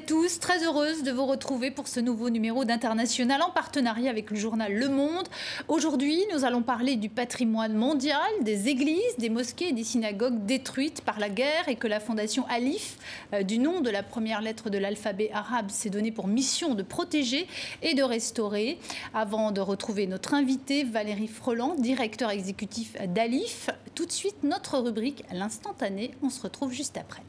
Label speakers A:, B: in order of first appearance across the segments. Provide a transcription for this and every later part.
A: tous, très heureuse de vous retrouver pour ce nouveau numéro d'International en partenariat avec le journal Le Monde. Aujourd'hui, nous allons parler du patrimoine mondial, des églises, des mosquées et des synagogues détruites par la guerre et que la fondation Alif, euh, du nom de la première lettre de l'alphabet arabe, s'est donnée pour mission de protéger et de restaurer. Avant de retrouver notre invité Valérie Freland, directeur exécutif d'Alif, tout de suite notre rubrique L'instantané. On se retrouve juste après.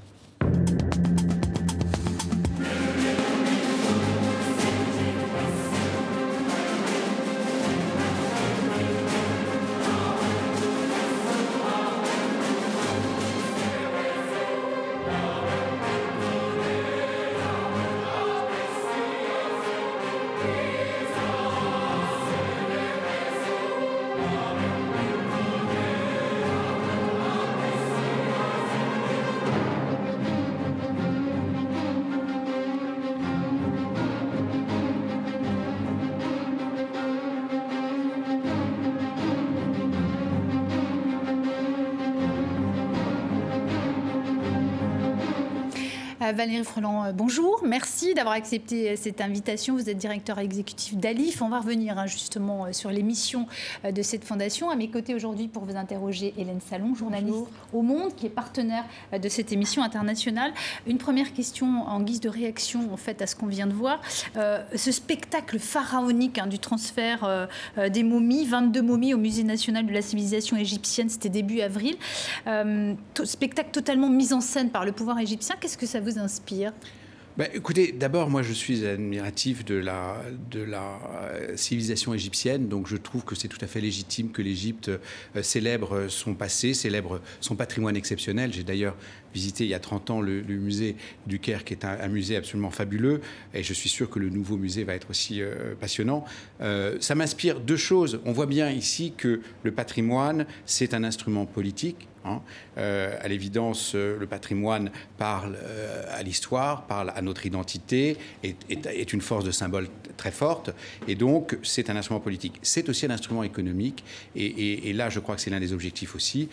A: Valérie Freland, euh, bonjour. Merci d'avoir accepté euh, cette invitation. Vous êtes directeur exécutif d'Alif. On va revenir hein, justement euh, sur les missions de cette fondation. À mes côtés aujourd'hui pour vous interroger, Hélène Salon, journaliste au Monde, qui est partenaire de cette émission internationale. Une première question en guise de réaction en fait à ce qu'on vient de voir. ce spectacle pharaonique hein, du transfert des momies, 22 momies au Musée national de la civilisation égyptienne, c'était début avril. spectacle totalement mis en scène par le pouvoir égyptien. Qu'est-ce que ça vous inspire
B: bah, écoutez, d'abord, moi, je suis admiratif de la, de la euh, civilisation égyptienne, donc je trouve que c'est tout à fait légitime que l'Égypte euh, célèbre son passé, célèbre son patrimoine exceptionnel. J'ai d'ailleurs visité il y a 30 ans le, musée du Caire, qui est un, musée absolument fabuleux, et je suis sûr que le nouveau musée va être aussi euh, passionnant. ça m'inspire deux choses. On voit bien ici que le patrimoine, c'est un instrument politique Hein. Euh, à l'évidence, euh, le patrimoine parle euh, à l'histoire, parle à notre identité, est, une force de symbole très forte, et donc c'est un instrument politique. C'est aussi un instrument économique, et, là, je crois que c'est l'un des objectifs aussi.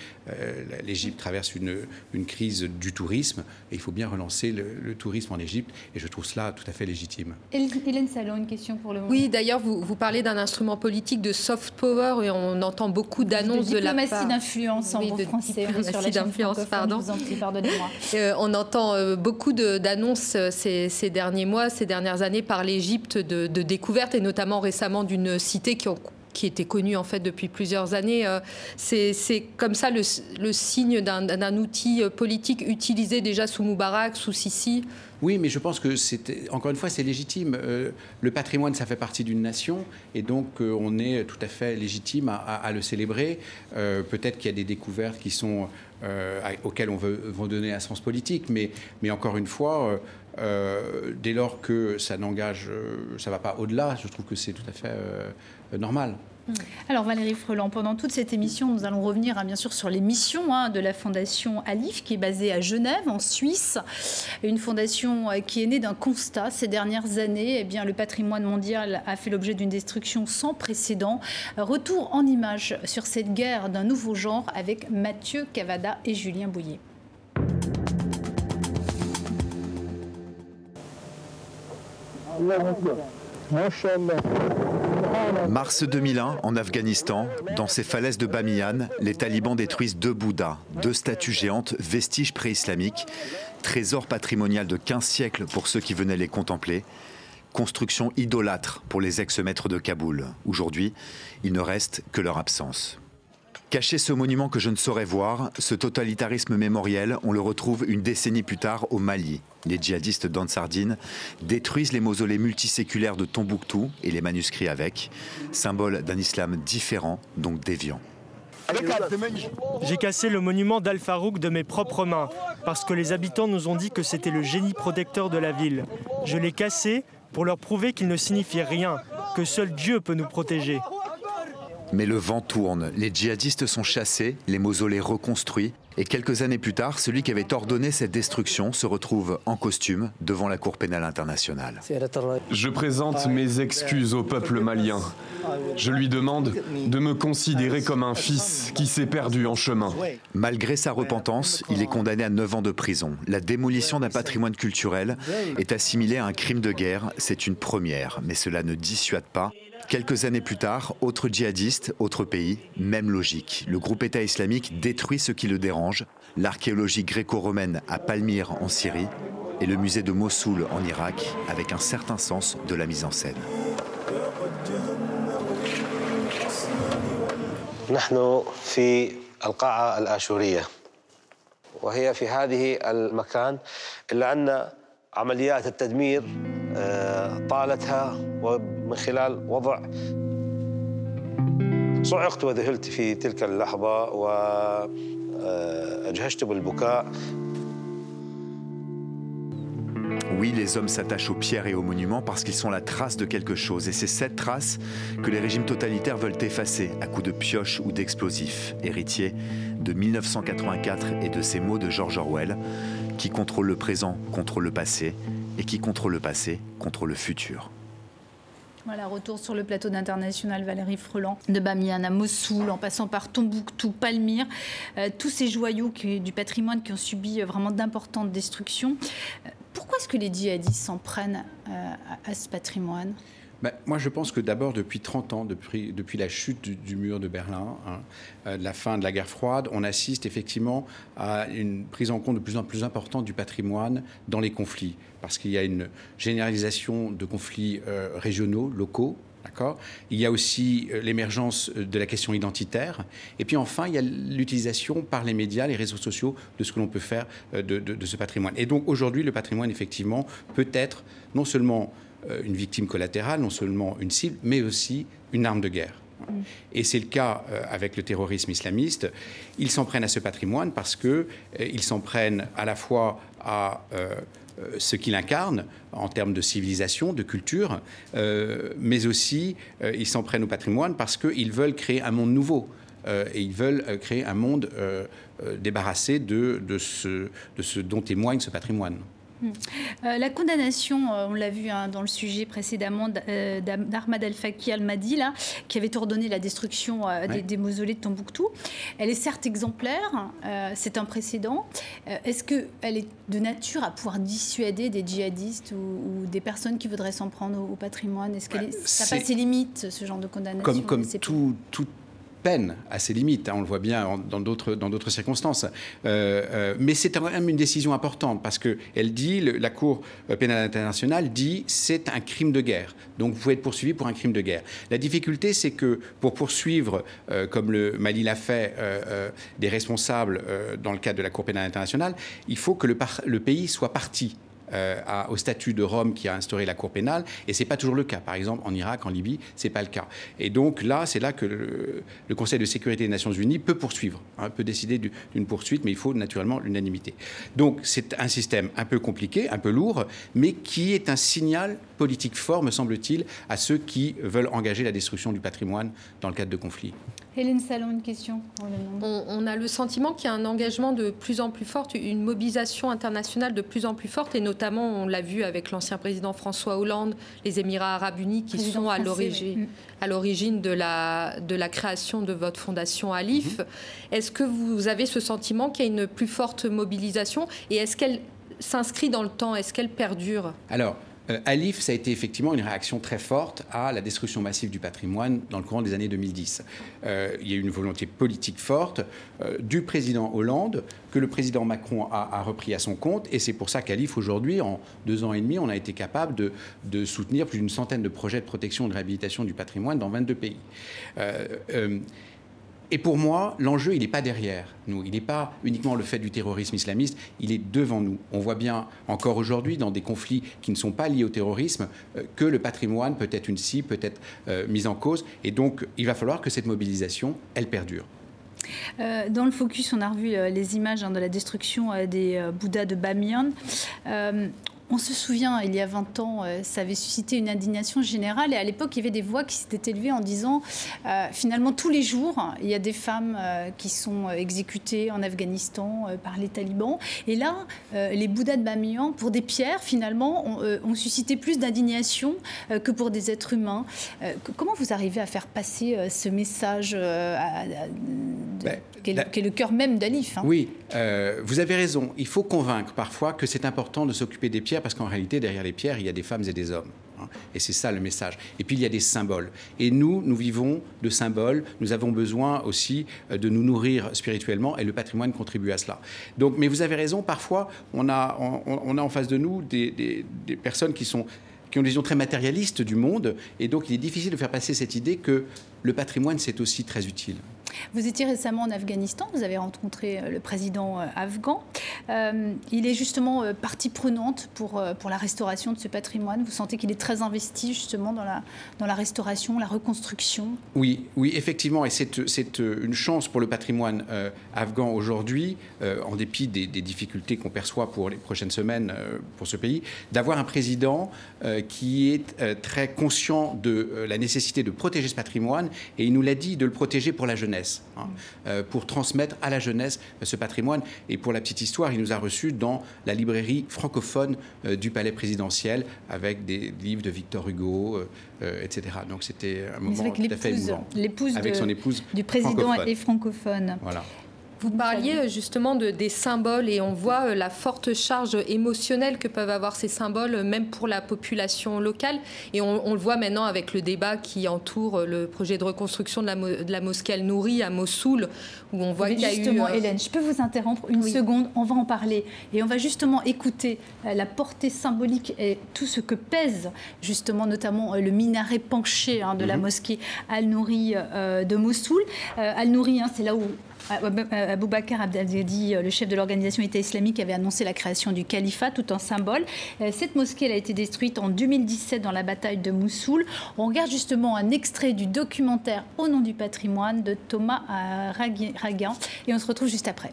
B: L'Égypte traverse une, crise du tourisme, et il faut bien relancer le, tourisme en Égypte, et je trouve cela tout à fait légitime.
A: Hélène Salon, une question pour le moment.
C: Oui, d'ailleurs, vous, vous, parlez d'un instrument politique de soft power, et on entend beaucoup d'annonces de,
A: de, la part... d'influence en bon français
C: c'est d'influence, pardon. Euh, on entend euh, beaucoup d'annonces euh, ces, ces, derniers mois, ces dernières années par l'Égypte de, de découvertes, et notamment récemment d'une cité qui ont qui était connue en fait depuis plusieurs années. C'est comme ça le, signe d'un outil politique utilisé déjà sous Moubarak, sous Sisi
B: oui, mais je pense que c'est encore une fois c'est légitime. Euh, le patrimoine, ça fait partie d'une nation, et donc euh, on est tout à fait légitime à, le célébrer. Euh, peut-être qu'il y a des découvertes qui sont auxquelles on veut, donner un sens politique, mais, mais encore une fois. Dès lors que ça n'engage, ça va pas au-delà, je trouve que c'est tout à fait normal.
A: Mm. Alors Valérie Freland, pendant toute cette émission, nous allons revenir hein, bien sûr sur les missions hein, de la fondation Alif qui est basée à Genève, en Suisse. Une fondation euh, qui est née d'un constat. Ces dernières années, eh bien, le patrimoine mondial a fait l'objet d'une destruction sans précédent. Retour en images sur cette guerre d'un nouveau genre avec Mathieu Cavada et Julien Bouillet.
D: Mars 2001, en Afghanistan, dans ces falaises de Bamiyan, les talibans détruisent deux Bouddhas, deux statues géantes, vestiges préislamiques, trésor patrimonial de 15 siècles pour ceux qui venaient les contempler, construction idolâtre pour les ex-maîtres de Kaboul. Aujourd'hui, il ne reste que leur absence. Cacher ce monument que je ne saurais voir, ce totalitarisme mémoriel, on le retrouve une décennie plus tard au Mali. Les djihadistes d'Ansardine détruisent les mausolées multiséculaires de Tombouctou et les manuscrits avec, symbole d'un islam différent, donc déviant.
E: J'ai cassé le monument d'Al Farouk de mes propres mains, parce que les habitants nous ont dit que c'était le génie protecteur de la ville. Je l'ai cassé pour leur prouver qu'il ne signifie rien, que seul Dieu peut nous protéger.
D: Mais le vent tourne, les djihadistes sont chassés, les mausolées reconstruits, Et quelques années plus tard, celui qui avait ordonné cette destruction se retrouve en costume devant la Cour pénale internationale.
F: Je présente mes excuses au peuple malien. Je lui demande de me considérer comme un fils qui s'est perdu en chemin.
D: Malgré sa repentance, il est condamné à 9 ans de prison. La démolition d'un patrimoine culturel est assimilée à un crime de guerre. C'est une première, mais cela ne dissuade pas. Quelques années plus tard, autre djihadiste, autre pays, même logique. Le groupe État islamique détruit ce qui le dérange, l'archéologie gréco-romaine à Palmyre en Syrie et le musée de Mossoul en Irak avec un certain sens de la mise en scène.
G: نحن في القاعة الآشورية وهي في هذه المكان إلا أن عمليات التدمير طالتها ومن خلال وضع صعقت وذهلت في تلك اللحظة وأجهشت بالبكاء
D: Oui, les hommes s'attachent aux pierres et aux monuments parce qu'ils sont la trace de quelque chose. Et c'est cette trace que les régimes totalitaires veulent effacer à coups de pioches ou d'explosifs, héritiers de 1984 et de ces mots de George Orwell, qui contrôle le présent, contrôle le passé, et qui contrôle le passé, contrôle le futur.
A: Voilà, retour sur le plateau d'International, Valérie Freland, de Bamiyan à Mossoul, en passant par Tombouctou, Palmyre, euh, tous ces joyaux du patrimoine qui ont subi euh, vraiment d'importantes destructions. Euh, pourquoi est-ce que les djihadistes s'en prennent à, ce patrimoine?
B: Ben, moi, je pense que d'abord, depuis 30 ans, depuis, la chute du, mur de Berlin, hein, de la fin de la guerre froide, on assiste effectivement à une prise en compte de plus en plus importante du patrimoine dans les conflits parce qu'il y a une généralisation de conflits euh, régionaux, locaux. Il y a aussi euh, l'émergence euh, de la question identitaire. Et puis enfin, il y a l'utilisation par les médias, les réseaux sociaux, de ce que l'on peut faire de, ce patrimoine. Et donc aujourd'hui, le patrimoine, effectivement, peut être non seulement une victime collatérale, non seulement une cible, mais aussi une arme de guerre. Et c'est le cas avec le terrorisme islamiste. Ils s'en prennent à ce patrimoine parce qu'ils s'en prennent à la fois à euh, ce qu'il incarne en termes de civilisation, de culture, euh, mais aussi euh, ils s'en prennent au patrimoine parce qu'ils veulent créer un monde nouveau. et ils veulent créer un monde débarrassé de, ce, de ce dont témoigne ce patrimoine.
A: Hmm. Euh, la condamnation, euh, on l'a vu hein, dans le sujet précédemment, euh, d'Ahmad El-Faki al-Mahdi, qui avait ordonné la destruction des, mausolées de Tombouctou, elle est certes exemplaire, c'est un précédent. Est-ce qu'elle est de nature à pouvoir dissuader des djihadistes ou, des personnes qui voudraient s'en prendre au, patrimoine? Est-ce que ça passe ses limites, ce genre de condamnation?
B: Comme, comme tout, tout peine à ses limites, hein, on le voit bien d'autres, dans d'autres circonstances. Euh, euh, mais c'est quand même une décision importante parce qu'elle dit, la Cour pénale internationale dit, c'est un crime de guerre. Donc vous pouvez être poursuivi pour un crime de guerre. La difficulté, c'est que pour poursuivre, euh, comme le Mali l'a fait, des responsables dans le cadre de la Cour pénale internationale, il faut que le pays soit parti euh, au statut de Rome qui a instauré la Cour pénale, et ce n'est pas toujours le cas. Par exemple, en Irak, en Libye, ce n'est pas le cas. Et donc là, c'est là que le, Conseil de sécurité des Nations Unies peut poursuivre, hein, peut décider d'une poursuite, mais il faut naturellement l'unanimité. Donc c'est un système un peu compliqué, un peu lourd, mais qui est un signal politique fort, me semble-t-il, à ceux qui veulent engager la destruction du patrimoine dans le cadre de conflits.
A: Hélène Salon, une question.
C: On, a le sentiment qu'il y a un engagement de plus en plus fort, une mobilisation internationale de plus en plus forte, et notamment, on l'a vu avec l'ancien président François Hollande, les Émirats arabes unis qui sont à l'origine, à l'origine de la, de la création de votre fondation Alif. Mhm. Est-ce que vous avez ce sentiment qu'il y a une plus forte mobilisation, et est-ce qu'elle s'inscrit dans le temps? Est-ce qu'elle perdure?
B: Alors, euh, Alif, ça a été effectivement une réaction très forte à la destruction massive du patrimoine dans le courant des années 2010. Euh, il y a eu une volonté politique forte euh, du président Hollande que le président Macron a, repris à son compte. Et c'est pour ça qu'Alif, aujourd'hui, en deux ans et demi, on a été capable de, de soutenir plus d'une centaine de projets de protection et de réhabilitation du patrimoine dans 22 pays. Et pour moi, l'enjeu, il n'est pas derrière nous. Il n'est pas uniquement le fait du terrorisme islamiste, il est devant nous. On voit bien encore aujourd'hui, dans des conflits qui ne sont pas liés au terrorisme, euh, que le patrimoine peut être une cible, peut être euh, mise en cause. Et donc, il va falloir que cette mobilisation, elle perdure.
A: Euh, dans le focus, on a revu les images hein, de la destruction des Bouddhas de Bamiyan on se souvient, il y a 20 ans, euh, ça avait suscité une indignation générale. Et à l'époque, il y avait des voix qui s'étaient élevées en disant, euh, finalement, tous les jours, il y a des femmes euh, qui sont exécutées en Afghanistan par les talibans. Et là, les Bouddhas de Bamiyan, pour des pierres, finalement, ont, suscité plus d'indignation que pour des êtres humains. comment vous arrivez à faire passer ce message ben, qui, est, le cœur même d'Alif
B: hein? Oui, vous avez raison. Il faut convaincre parfois que c'est important de s'occuper des pierres parce qu'en réalité, derrière les pierres, il y a des femmes et des hommes. Hein. Et c'est ça le message. Et puis il y a des symboles. Et nous, nous vivons de symboles. Nous avons besoin aussi euh, de nous nourrir spirituellement et le patrimoine contribue à cela. Donc, mais vous avez raison, parfois, on a, on, a en face de nous des, des, personnes qui sont qui ont des visions très matérialistes du monde. Et donc, il est difficile de faire passer cette idée que le patrimoine, c'est aussi très utile.
A: Vous étiez récemment en Afghanistan, vous avez rencontré euh, le président euh, afghan. Euh, il est justement partie prenante pour, pour la restauration de ce patrimoine. Vous sentez qu'il est très investi justement dans la, dans la restauration, la reconstruction?
B: Oui, oui, effectivement, et c'est une chance pour le patrimoine afghan aujourd'hui, en dépit des, difficultés qu'on perçoit pour les prochaines semaines pour ce pays, d'avoir un président qui est très conscient de la nécessité de protéger ce patrimoine, et il nous l'a dit, de le protéger pour la jeunesse. Hein, euh, pour transmettre à la jeunesse ce patrimoine. Et pour la petite histoire, il nous a reçus dans la librairie francophone euh, du palais présidentiel avec des livres de Victor Hugo, euh, etc. Donc c'était un moment tout à fait émouvant.
A: L'épouse avec son épouse du président est francophone.
C: Voilà. Vous parliez euh, justement de, des symboles et on voit euh, la forte charge émotionnelle que peuvent avoir ces symboles, euh, même pour la population locale. Et on, le voit maintenant avec le débat qui entoure le projet de reconstruction de la, de la mosquée Al-Nouri à Mossoul,
A: où on voit qu'il y a justement, Hélène, je peux vous interrompre une seconde On va en parler. Et on va justement écouter la portée symbolique et tout ce que pèse justement notamment le minaret penché hein, de la mhm. mosquée Al-Nouri de Mossoul. Al-Nouri, hein, c'est là où ah, Abou Bakr Abdelhadi, euh, le chef de l'organisation État islamique, avait annoncé la création du califat tout en symbole. Euh, cette mosquée elle a été détruite en 2017 dans la bataille de Moussoul. On regarde justement un extrait du documentaire Au nom du patrimoine de Thomas euh, Raguin et on se retrouve juste après.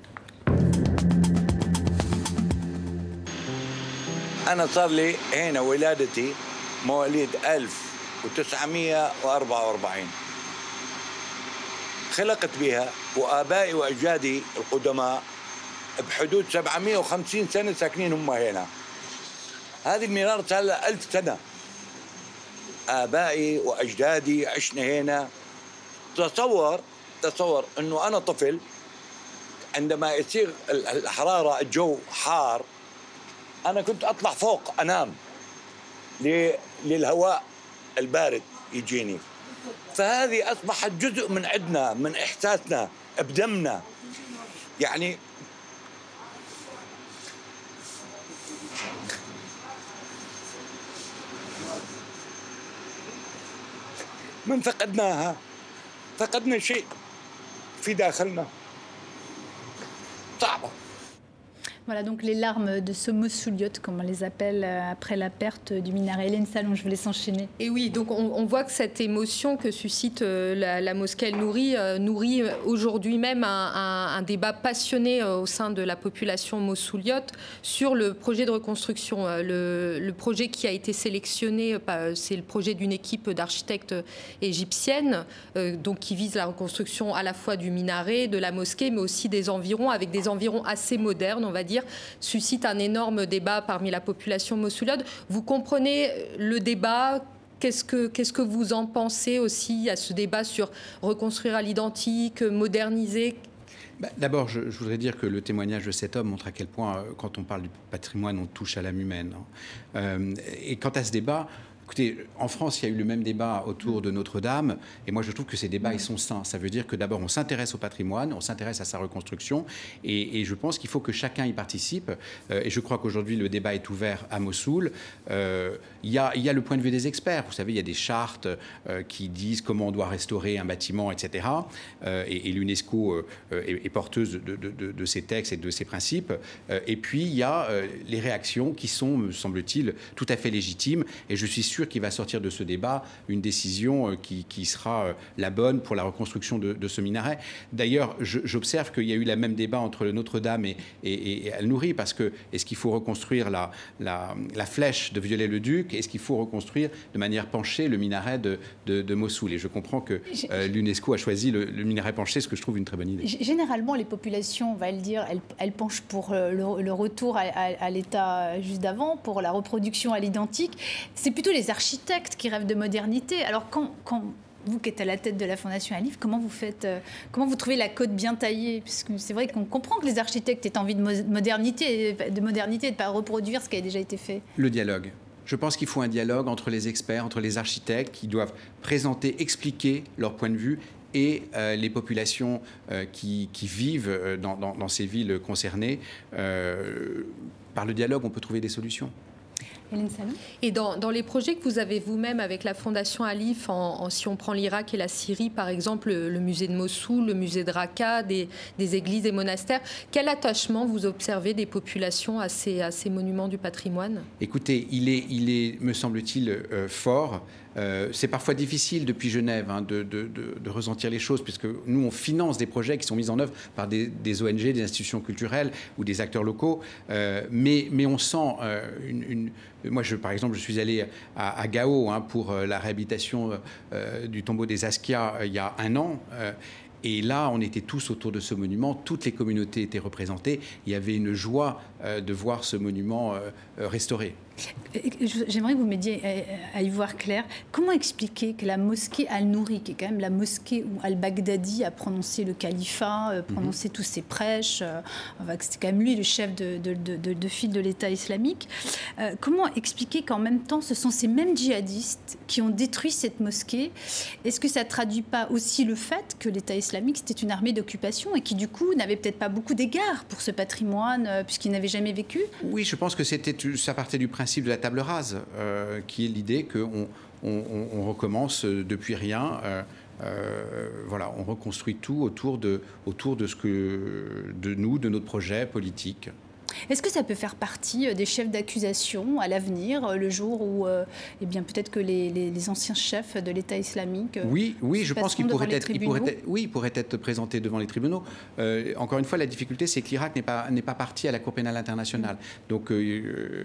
A: أنا صار لي هنا ولادتي مواليد 1944 خلقت بها وآبائي وأجدادي القدماء بحدود 750 سنة ساكنين هم هنا. هذه المنارة لها ألف سنة. آبائي وأجدادي عشنا هنا. تصور تصور أنه أنا طفل عندما يصير الحرارة الجو حار أنا كنت أطلع فوق أنام للهواء البارد يجيني. فهذه أصبحت جزء من عندنا من إحساسنا بدمنا. يعني من فقدناها؟ فقدنا شيء في داخلنا. صعبة. Voilà donc les larmes de ce Moussouliote, comme on les appelle, euh, après la perte du minaret. Hélène Salon, je vous laisse enchaîner.
C: Et oui, donc on, voit que cette émotion que suscite euh, la, mosquée El euh, nourrit aujourd'hui même un, débat passionné au sein de la population moussouliote sur le projet de reconstruction. Le, projet qui a été sélectionné, c'est le projet d'une équipe d'architectes égyptiennes, donc qui vise la reconstruction à la fois du minaret, de la mosquée, mais aussi des environs, avec des environs assez modernes, on va dire suscite un énorme débat parmi la population moussoulade. Vous comprenez le débat? Qu'est-ce que, qu'est-ce que vous en pensez aussi à ce débat sur reconstruire à l'identique, moderniser?
B: Bah, D'abord, je, voudrais dire que le témoignage de cet homme montre à quel point, euh, quand on parle du patrimoine, on touche à l'âme humaine. Hein. Euh, et quant à ce débat, Écoutez, en France, il y a eu le même débat autour de Notre-Dame, et moi je trouve que ces débats, ils sont sains. Ça veut dire que d'abord, on s'intéresse au patrimoine, on s'intéresse à sa reconstruction, et, je pense qu'il faut que chacun y participe. Euh, et je crois qu'aujourd'hui, le débat est ouvert à Mossoul. Euh, il, y a, le point de vue des experts. Vous savez, il y a des chartes euh, qui disent comment on doit restaurer un bâtiment, etc. et, l'UNESCO est, porteuse de, de, ces textes et de ces principes. et puis, il y a les réactions qui sont, me semble-t-il, tout à fait légitimes, et je suis sûr sûr qu'il va sortir de ce débat une décision qui, sera la bonne pour la reconstruction de, ce minaret. D'ailleurs, j'observe qu'il y a eu le même débat entre Notre-Dame et, et, Al-Nouri, parce que est-ce qu'il faut reconstruire la, la, flèche de Viollet-le-Duc Est-ce qu'il faut reconstruire de manière penchée le minaret de, de, Mossoul? Et je comprends que l'UNESCO a choisi le, minaret penché, ce que je trouve une très bonne idée.
A: Généralement, les populations, on va le dire, elles, penchent pour le, retour à, l'état juste d'avant, pour la reproduction à l'identique. C'est plutôt les architectes qui rêvent de modernité. Alors quand, vous qui êtes à la tête de la Fondation Alif, comment vous faites, euh, comment vous trouvez la côte bien taillée? Parce que c'est vrai qu'on comprend que les architectes aient envie de modernité, de modernité, et de pas reproduire ce qui a déjà été fait.
B: Le dialogue. Je pense qu'il faut un dialogue entre les experts, entre les architectes, qui doivent présenter, expliquer leur point de vue et euh, les populations euh, qui, vivent dans, ces villes concernées. par le dialogue, on peut trouver des solutions.
C: Et dans, les projets que vous avez vous-même avec la Fondation Alif, en, si on prend l'Irak et la Syrie, par exemple, le, musée de Mossoul, le musée de Raqqa, des, églises et monastères, quel attachement vous observez des populations à ces, à ces monuments du patrimoine?
B: Écoutez, il est, il est me semble-t-il, euh, fort. Euh, c'est parfois difficile depuis Genève hein, de, ressentir les choses, puisque nous, on finance des projets qui sont mis en œuvre par des, ONG, des institutions culturelles ou des acteurs locaux, euh, mais, on sent une moi, je, par exemple, je suis allé à, Gao hein, pour euh, la réhabilitation euh, euh, du tombeau des Askia il y a un an. Et là, on était tous autour de ce monument, toutes les communautés étaient représentées. Il y avait une joie de voir ce monument restauré.
A: J'aimerais que vous m'aidiez à y voir clair. Comment expliquer que la mosquée Al-Nouri, qui est quand même la mosquée où Al-Baghdadi a prononcé le califat, euh, prononcé tous ses prêches, euh, c'était quand même lui le chef de, de, file de l'État islamique, euh, comment expliquer qu'en même temps, ce sont ces mêmes djihadistes qui ont détruit cette mosquée? Est-ce que ça ne traduit pas aussi le fait que l'État islamique, c'était une armée d'occupation et qui, du coup, n'avait peut-être pas beaucoup d'égards pour ce patrimoine, puisqu'il n'avait jamais vécu?
B: Oui, je pense que ça partait du principe principe de la table rase, euh, qui est l'idée qu'on on, recommence depuis rien. Euh, euh, voilà, on reconstruit tout autour de, autour de ce que de nous, de notre projet politique.
A: Est-ce que ça peut faire partie euh, des chefs d'accusation à l'avenir, euh, le jour où, euh, eh bien, peut-être que les, anciens chefs de l'État islamique
B: Oui, oui, je pense qu'ils pourraient être, oui, pourraient être présentés devant les tribunaux. encore une fois, la difficulté, c'est que l'Irak n'est pas n'est pas parti à la Cour pénale internationale. Donc,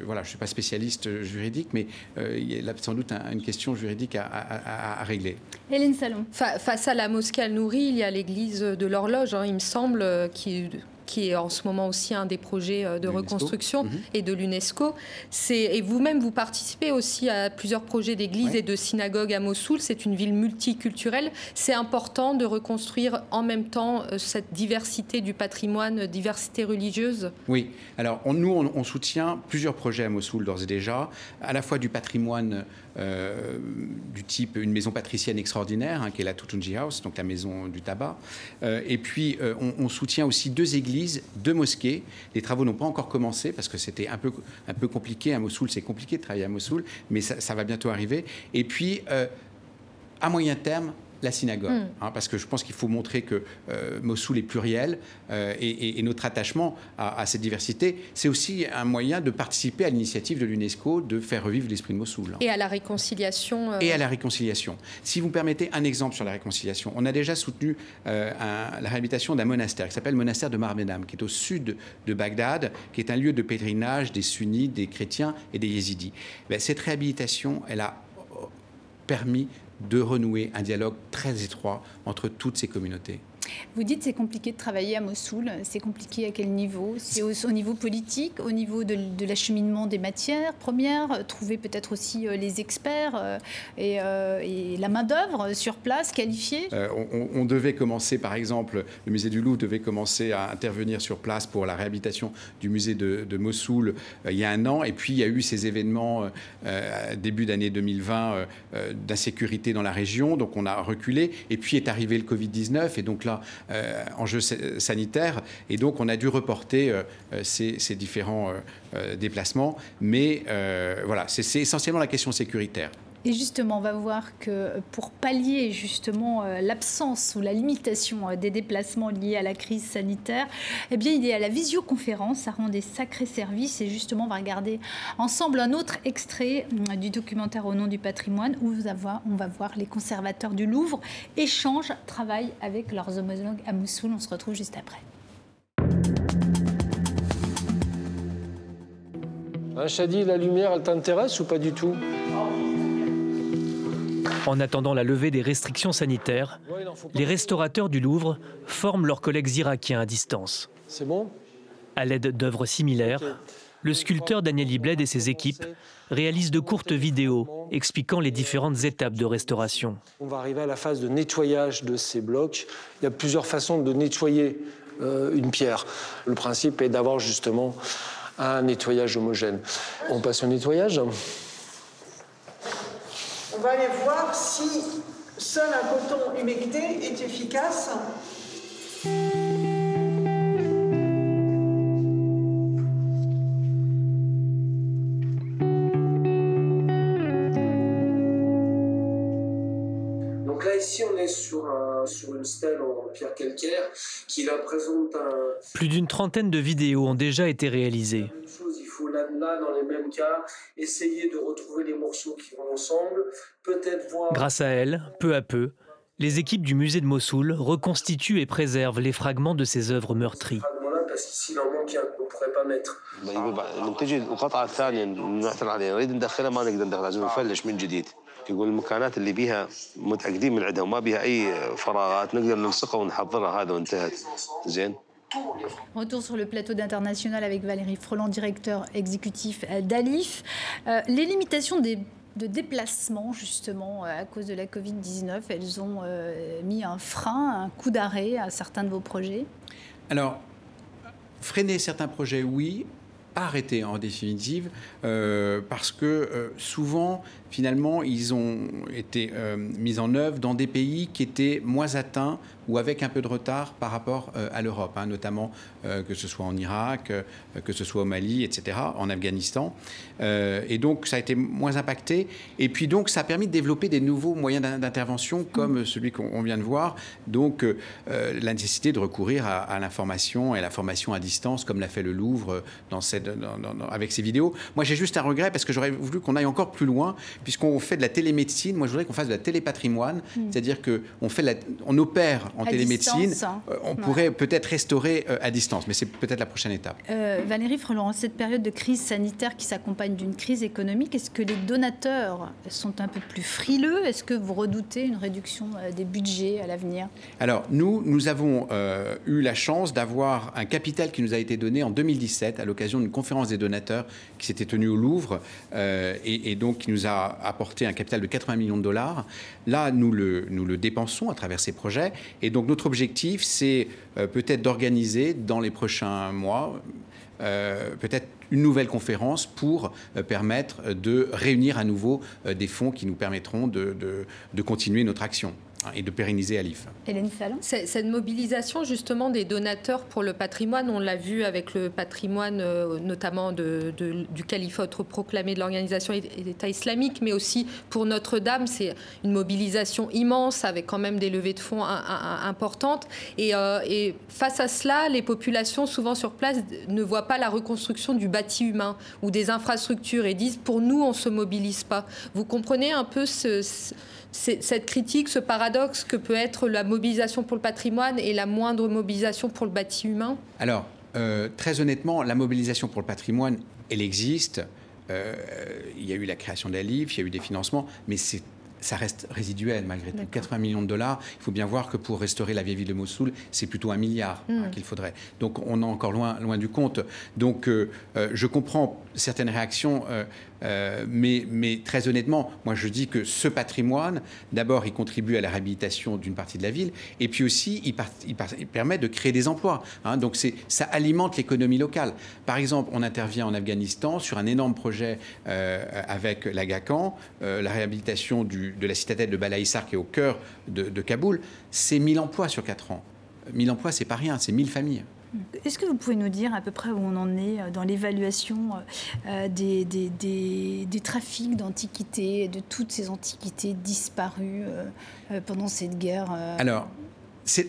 B: voilà, je suis pas spécialiste juridique, mais il y a sans doute une question juridique à, régler.
A: Hélène Salon.
C: face à la mosquée Al-Nouri, il y a l'église de l'horloge, hein, il me semble, qui qui est en ce moment aussi un des projets euh, de reconstruction mhm. et de l'UNESCO. Et vous-même, vous participez aussi à plusieurs projets d'églises et de synagogues à Mossoul. C'est une ville multiculturelle. C'est important de reconstruire en même temps euh, cette diversité du patrimoine, diversité religieuse
B: Oui. Alors, nous, on, soutient plusieurs projets à Mossoul d'ores et déjà, à la fois du patrimoine euh, du type une maison patricienne extraordinaire, hein, qui est la Tutunji House, donc la maison du tabac. Euh, et puis, euh, on, soutient aussi deux églises, deux mosquées. Les travaux n'ont pas encore commencé parce que c'était un peu, un peu compliqué. À Mossoul, c'est compliqué de travailler à Mossoul, mais ça, ça va bientôt arriver. Et puis, à moyen terme, la synagogue, hmm. hein, parce que je pense qu'il faut montrer que euh, Mossoul est pluriel euh, et, notre attachement à, cette diversité, c'est aussi un moyen de participer à l'initiative de l'UNESCO de faire revivre l'esprit de Mossoul.
C: Et à la réconciliation.
B: Euh, et à la réconciliation. Si vous me permettez un exemple sur la réconciliation, on a déjà soutenu la réhabilitation d'un monastère qui s'appelle le monastère de Marbenam, qui est au sud de Bagdad, qui est un lieu de pèlerinage des sunnites, des chrétiens et des yézidis. Ben, cette réhabilitation, elle a permis de renouer un dialogue très étroit entre toutes ces communautés.
A: Vous dites c'est compliqué de travailler à Mossoul. C'est compliqué à quel niveau? C'est au, niveau politique, au niveau de, l'acheminement des matières premières, trouver peut-être aussi euh, les experts euh, euh, et, la main-d'œuvre sur place qualifiée?
B: On, devait commencer, par exemple, le musée du Louvre devait commencer à intervenir sur place pour la réhabilitation du musée de, Mossoul il y a un an. Et puis il y a eu ces événements début d'année 2020 d'insécurité dans la région. Donc on a reculé. Et puis est arrivé le Covid-19. Et donc là, euh, enjeux sanitaires. Et donc, on a dû reporter euh, ces, différents euh, déplacements. Mais voilà, c'est essentiellement la question sécuritaire.
A: Et justement, on va voir que pour pallier justement euh, l'absence ou la limitation euh, des déplacements liés à la crise sanitaire, eh bien, il y a la visioconférence. Ça rend des sacrés services. Et justement, on va regarder ensemble un autre extrait euh, du documentaire Au nom du patrimoine où on va voir les conservateurs du Louvre échangent, travaillent avec leurs homologues à Mossoul. On se retrouve juste après.
H: Un Chadi, la lumière, elle t'intéresse ou pas du tout?
I: En attendant la levée des restrictions sanitaires, les restaurateurs du Louvre forment leurs collègues irakiens à distance.
H: C'est bon?
I: À l'aide d'œuvres similaires, le sculpteur Daniel Ibled et ses équipes réalisent de courtes vidéos expliquant les différentes étapes de restauration.
H: On va arriver à la phase de nettoyage de ces blocs. Il y a plusieurs façons de nettoyer euh, une pierre. Le principe est d'avoir justement un nettoyage homogène. On passe au nettoyage?
J: On va aller voir si seul un coton humecté est efficace.
H: Donc là, ici, on est sur, sur une stèle en pierre calcaire qui la présente un...
I: Plus d'une trentaine de vidéos ont déjà été réalisées
H: là, dans les mêmes cas, essayer de retrouver les morceaux qui vont ensemble, peut-être voir...
I: Grâce à elle, peu à peu, les équipes du musée de Mossoul reconstituent et préservent les fragments de ces œuvres meurtries.
H: Parce qu'ici, en manque on ne pourrait pas mettre.
G: يقول المكانات اللي بيها متاكدين من عندها وما بيها اي فراغات نقدر نلصقها ونحضرها هذا وانتهت زين
A: Retour sur le plateau d'International avec Valérie Froland, directeur exécutif d'Alif. Euh, les limitations de déplacement, justement, euh, à cause de la Covid-19, elles ont euh, mis un frein, un coup d'arrêt à certains de vos projets?
B: Alors, freiner certains projets, oui. Arrêter en définitive, parce que souvent, finalement, ils ont été mis en œuvre dans des pays qui étaient moins atteints ou avec un peu de retard par rapport euh, à l'Europe, hein, notamment euh, que ce soit en Irak, euh, que ce soit au Mali, etc., en Afghanistan. et donc, ça a été moins impacté. Et puis, donc, ça a permis de développer des nouveaux moyens d'intervention, comme celui qu'on vient de voir. Donc, la nécessité de recourir à, l'information et à la formation à distance, comme l'a fait le Louvre dans cette, avec ses vidéos. Moi, j'ai juste un regret parce que j'aurais voulu qu'on aille encore plus loin, puisqu'on fait de la télémédecine. Moi, je voudrais qu'on fasse de la télépatrimoine, mm. c'est-à-dire qu'on fait on opère en télémédecine, hein. euh, on pourrait peut-être restaurer euh, à distance, mais c'est peut-être la prochaine étape.
A: Euh, Valérie Freland, cette période de crise sanitaire qui s'accompagne d'une crise économique, est-ce que les donateurs sont un peu plus frileux? Est-ce que vous redoutez une réduction des budgets à l'avenir?
B: Alors, nous, nous avons eu la chance d'avoir un capital qui nous a été donné en 2017 à l'occasion d'une conférence des donateurs qui s'était tenue au Louvre et, et, donc qui nous a apporté un capital de 80 millions de dollars. Là, nous le, nous le dépensons à travers ces projets et donc notre objectif, c'est euh, peut-être d'organiser dans les prochains mois euh, peut-être une nouvelle conférence pour euh, permettre de réunir à nouveau des fonds qui nous permettront de continuer notre action. Hein, et de pérenniser Alif.
C: Hélène Salon Cette mobilisation justement des donateurs pour le patrimoine, on l'a vu avec le patrimoine euh, notamment de, du califat proclamé de l'organisation État islamique, mais aussi pour Notre-Dame, c'est une mobilisation immense avec quand même des levées de fonds importantes. Et, euh, et, face à cela, les populations souvent sur place ne voient pas la reconstruction du bâti humain ou des infrastructures et disent pour nous on se mobilise pas. Vous comprenez un peu ce cette critique, ce paradoxe que peut être la mobilisation pour le patrimoine et la moindre mobilisation pour le bâti humain?
B: Alors, euh, très honnêtement, la mobilisation pour le patrimoine, elle existe. Euh, il y a eu la création de la LIF, il y a eu des financements, mais c'est ça reste résiduel malgré tout. 80 millions de dollars, il faut bien voir que pour restaurer la vieille ville de Mossoul, c'est plutôt un milliard hein, hmm. qu'il faudrait. Donc on est encore loin, loin du compte. Donc euh, euh, je comprends certaines réactions, euh, mais, mais, très honnêtement, moi je dis que ce patrimoine, d'abord, il contribue à la réhabilitation d'une partie de la ville, et puis aussi, il, permet de créer des emplois. Hein. donc ça alimente l'économie locale. Par exemple, on intervient en Afghanistan sur un énorme projet avec l'Agacan, la réhabilitation de la citadelle de Balaïsar qui est au cœur de, Kaboul, c'est 1000 emplois sur 4 ans. 1000 emplois, c'est pas rien, c'est 1000 familles.
A: Est-ce que vous pouvez nous dire à peu près où on en est dans l'évaluation des, des, des, trafics d'antiquités, de toutes ces antiquités disparues pendant cette guerre
B: Alors,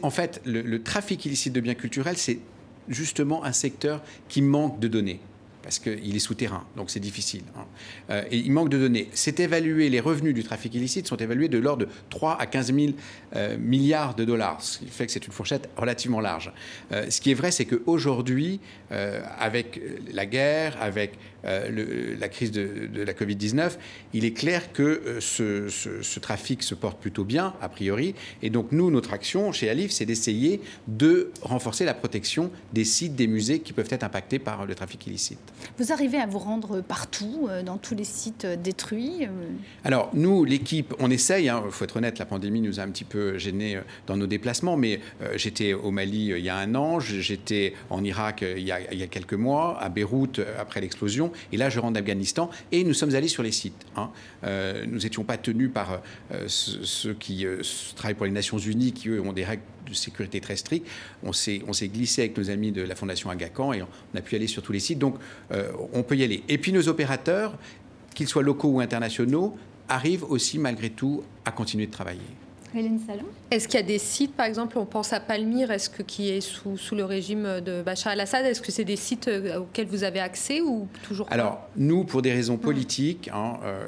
B: en fait, le trafic illicite de biens culturels, c'est justement un secteur qui manque de données parce qu'il est souterrain, donc c'est difficile. Hein. Euh, et il manque de données. C'est évalué, les revenus du trafic illicite sont évalués de l'ordre de 3 à 15 000 euh, milliards de dollars, ce qui fait que c'est une fourchette relativement large. Euh, ce qui est vrai, c'est qu'aujourd'hui, avec la guerre, avec la crise de, la Covid-19, il est clair que ce, ce, trafic se porte plutôt bien, a priori. Et donc, nous, notre action chez Alif, c'est d'essayer de renforcer la protection des sites, des musées qui peuvent être impactés par le trafic illicite.
A: Vous arrivez à vous rendre partout, euh, dans tous les sites euh, détruits euh
B: Alors, nous, l'équipe, on essaye, il hein, faut être honnête, la pandémie nous a un petit peu gênés dans nos déplacements, mais j'étais au Mali il y a un an, j'étais en Irak il y, a, quelques mois, à Beyrouth après l'explosion, et là, je rentre d'Afghanistan, et nous sommes allés sur les sites. Hein. nous n'étions pas tenus par ceux qui travaillent pour les Nations Unies, qui, eux, ont des règles de sécurité très strictes. On s'est glissé avec nos amis de la Fondation Agacan et on a pu aller sur tous les sites. Donc, euh, on peut y aller. Et puis, nos opérateurs, qu'ils soient locaux ou internationaux, arrivent aussi, malgré tout, à continuer de travailler.
A: Hélène Salon?
C: Est-ce qu'il y a des sites, par exemple, on pense à Palmyre, est-ce que qui est sous, sous le régime de Bachar el-Assad, est-ce que c'est des sites euh, auxquels vous avez accès ou toujours pas?
B: Alors, nous, pour des raisons politiques, hein, euh,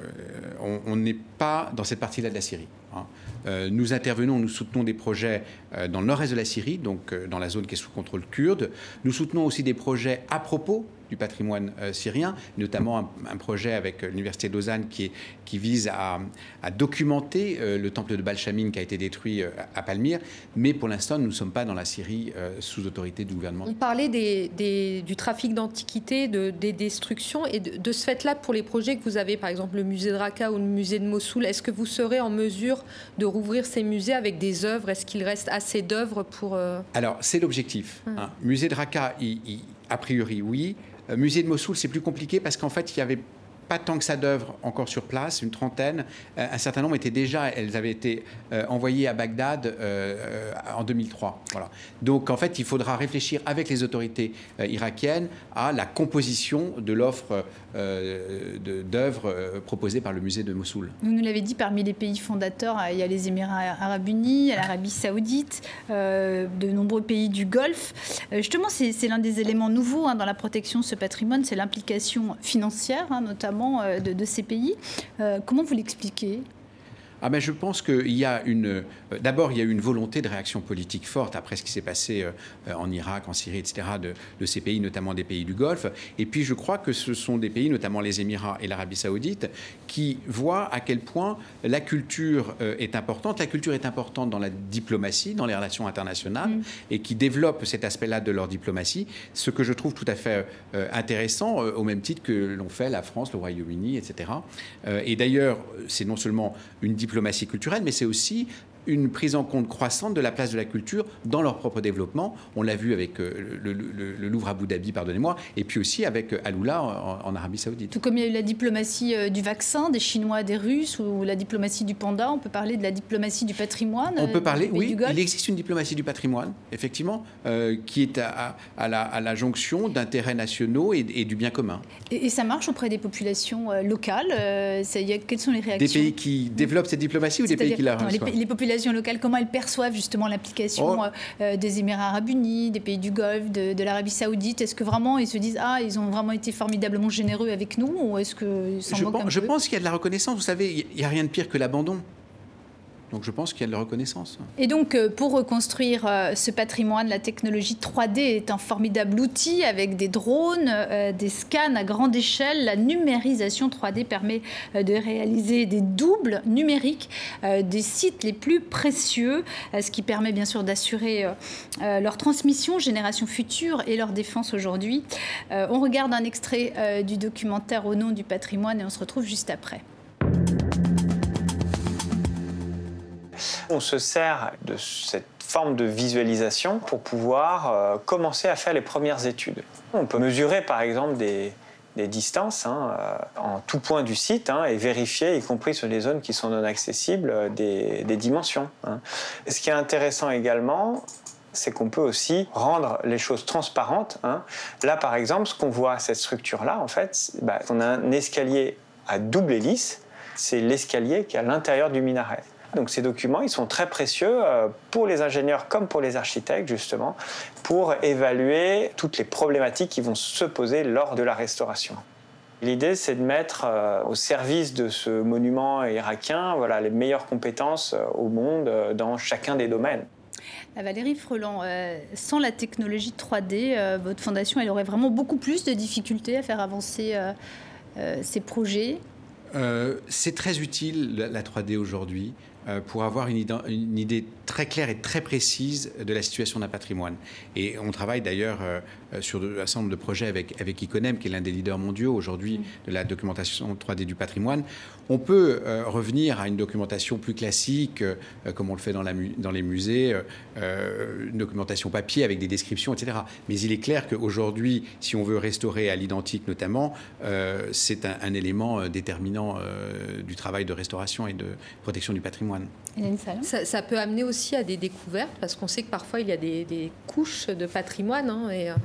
B: on n'est pas dans cette partie-là de la Syrie. Hein. Euh, nous intervenons, nous soutenons des projets euh, dans le nord-est de la Syrie, donc euh, dans la zone qui est sous contrôle kurde. Nous soutenons aussi des projets à propos du patrimoine syrien, notamment un, projet avec l'Université de Lausanne qui, qui vise à, documenter le temple de Balchamin qui a été détruit à Palmyre. Mais pour l'instant, nous ne sommes pas dans la Syrie sous autorité du gouvernement.
C: On parlait des, du trafic d'antiquités, de, des destructions. Et de, de ce fait-là, pour les projets que vous avez, par exemple le musée de Raqqa ou le musée de Mossoul, est-ce que vous serez en mesure de rouvrir ces musées avec des œuvres? Est-ce qu'il reste assez d'œuvres pour... Euh,
B: Alors, c'est l'objectif. Hum. Hein. Musée de Raqqa, a priori, oui. Euh, musée de Mossoul, c'est plus compliqué parce qu'en fait, il y avait pas tant que ça d'œuvres encore sur place, une trentaine. Euh, un certain nombre étaient déjà, elles avaient été euh, envoyées à Bagdad en 2003. Voilà. Donc en fait, il faudra réfléchir avec les autorités irakiennes à la composition de l'offre d'œuvres proposées par le musée de Mossoul.
A: Vous nous l'avez dit, parmi les pays fondateurs, il y a les Émirats arabes unis, l'Arabie saoudite, de nombreux pays du Golfe. justement, c'est l'un des éléments nouveaux hein, dans la protection de ce patrimoine, c'est l'implication financière, hein, notamment euh, de, ces pays. Euh, comment vous l'expliquez?
B: Ah ben je pense qu'il y a une. Euh, d'abord, il y a eu une volonté de réaction politique forte après ce qui s'est passé euh, en Irak, en Syrie, etc., de, ces pays, notamment des pays du Golfe. Et puis, je crois que ce sont des pays, notamment les Émirats et l'Arabie Saoudite, qui voient à quel point la culture euh, est importante. La culture est importante dans la diplomatie, dans les relations internationales, mm. et qui développent cet aspect-là de leur diplomatie. Ce que je trouve tout à fait intéressant, au même titre que l'ont fait la France, le Royaume-Uni, etc. et d'ailleurs, c'est non seulement une diplomatie diplomatie culturelle, mais c'est aussi une prise en compte croissante de la place de la culture dans leur propre développement. On l'a vu avec euh, le, Louvre Abu Dhabi, pardonnez-moi, et puis aussi avec euh, Aloula en, Arabie Saoudite.
A: Tout comme il y a eu la diplomatie euh, du vaccin des Chinois, des Russes, ou la diplomatie du panda, on peut parler de la diplomatie du patrimoine.
B: On peut parler, oui, il existe une diplomatie du patrimoine, effectivement, qui est à, la, jonction d'intérêts nationaux et, du bien commun.
A: Et, ça marche auprès des populations locales Quelles sont les réactions
B: Des pays qui développent cette diplomatie ou des pays qui la reçoivent
A: les, les populations locales, comment elles perçoivent justement l'application oh. euh, euh, des Émirats arabes unis, des pays du Golfe, de, l'Arabie saoudite Est-ce que vraiment ils se disent ah ils ont vraiment été formidablement généreux avec nous ou est-ce que
B: je, pense, je pense qu'il y a de la reconnaissance. Vous savez, il n'y a rien de pire que l'abandon. Donc je pense qu'il y a de la reconnaissance.
A: Et donc euh, pour reconstruire euh, ce patrimoine, la technologie 3D est un formidable outil avec des drones, euh, des scans à grande échelle. La numérisation 3D permet de réaliser des doubles numériques des sites les plus précieux, ce qui permet bien sûr d'assurer leur transmission génération future et leur défense aujourd'hui. On regarde un extrait du documentaire Au nom du patrimoine et on se retrouve juste après.
K: On se sert de cette forme de visualisation pour pouvoir euh, commencer à faire les premières études. On peut mesurer par exemple des, distances hein, euh, en tout point du site hein, et vérifier, y compris sur les zones qui sont non accessibles, euh, des, dimensions. Hein. Ce qui est intéressant également, c'est qu'on peut aussi rendre les choses transparentes. Là, par exemple, ce qu'on voit, cette structure-là, en fait, bah, on a un escalier à double hélice. C'est l'escalier qui est à l'intérieur du minaret. Donc ces documents, ils sont très précieux euh, pour les ingénieurs comme pour les architectes, justement, pour évaluer toutes les problématiques qui vont se poser lors de la restauration. L'idée, c'est de mettre euh, au service de ce monument irakien voilà, les meilleures compétences euh, au monde dans chacun des domaines.
A: Valérie Freland, sans la technologie 3D, votre fondation, elle aurait vraiment beaucoup plus de difficultés à faire avancer ces projets
B: C'est très utile la 3D aujourd'hui. Euh, pour avoir une, idée très claire et très précise de la situation d'un patrimoine. Et on travaille d'ailleurs euh, sur un certain nombre de projets avec, avec Iconem, qui est l'un des leaders mondiaux aujourd'hui de la documentation 3D du patrimoine. On peut euh, revenir à une documentation plus classique, comme on le fait dans, la, dans les musées, une documentation papier avec des descriptions, etc. Mais il est clair qu'aujourd'hui, si on veut restaurer à l'identique notamment, c'est un, un, élément déterminant du travail de restauration et de protection du patrimoine.
C: Ça, peut amener aussi à des découvertes, parce qu'on sait que parfois il y a des, couches de patrimoine. Hein, et, euh,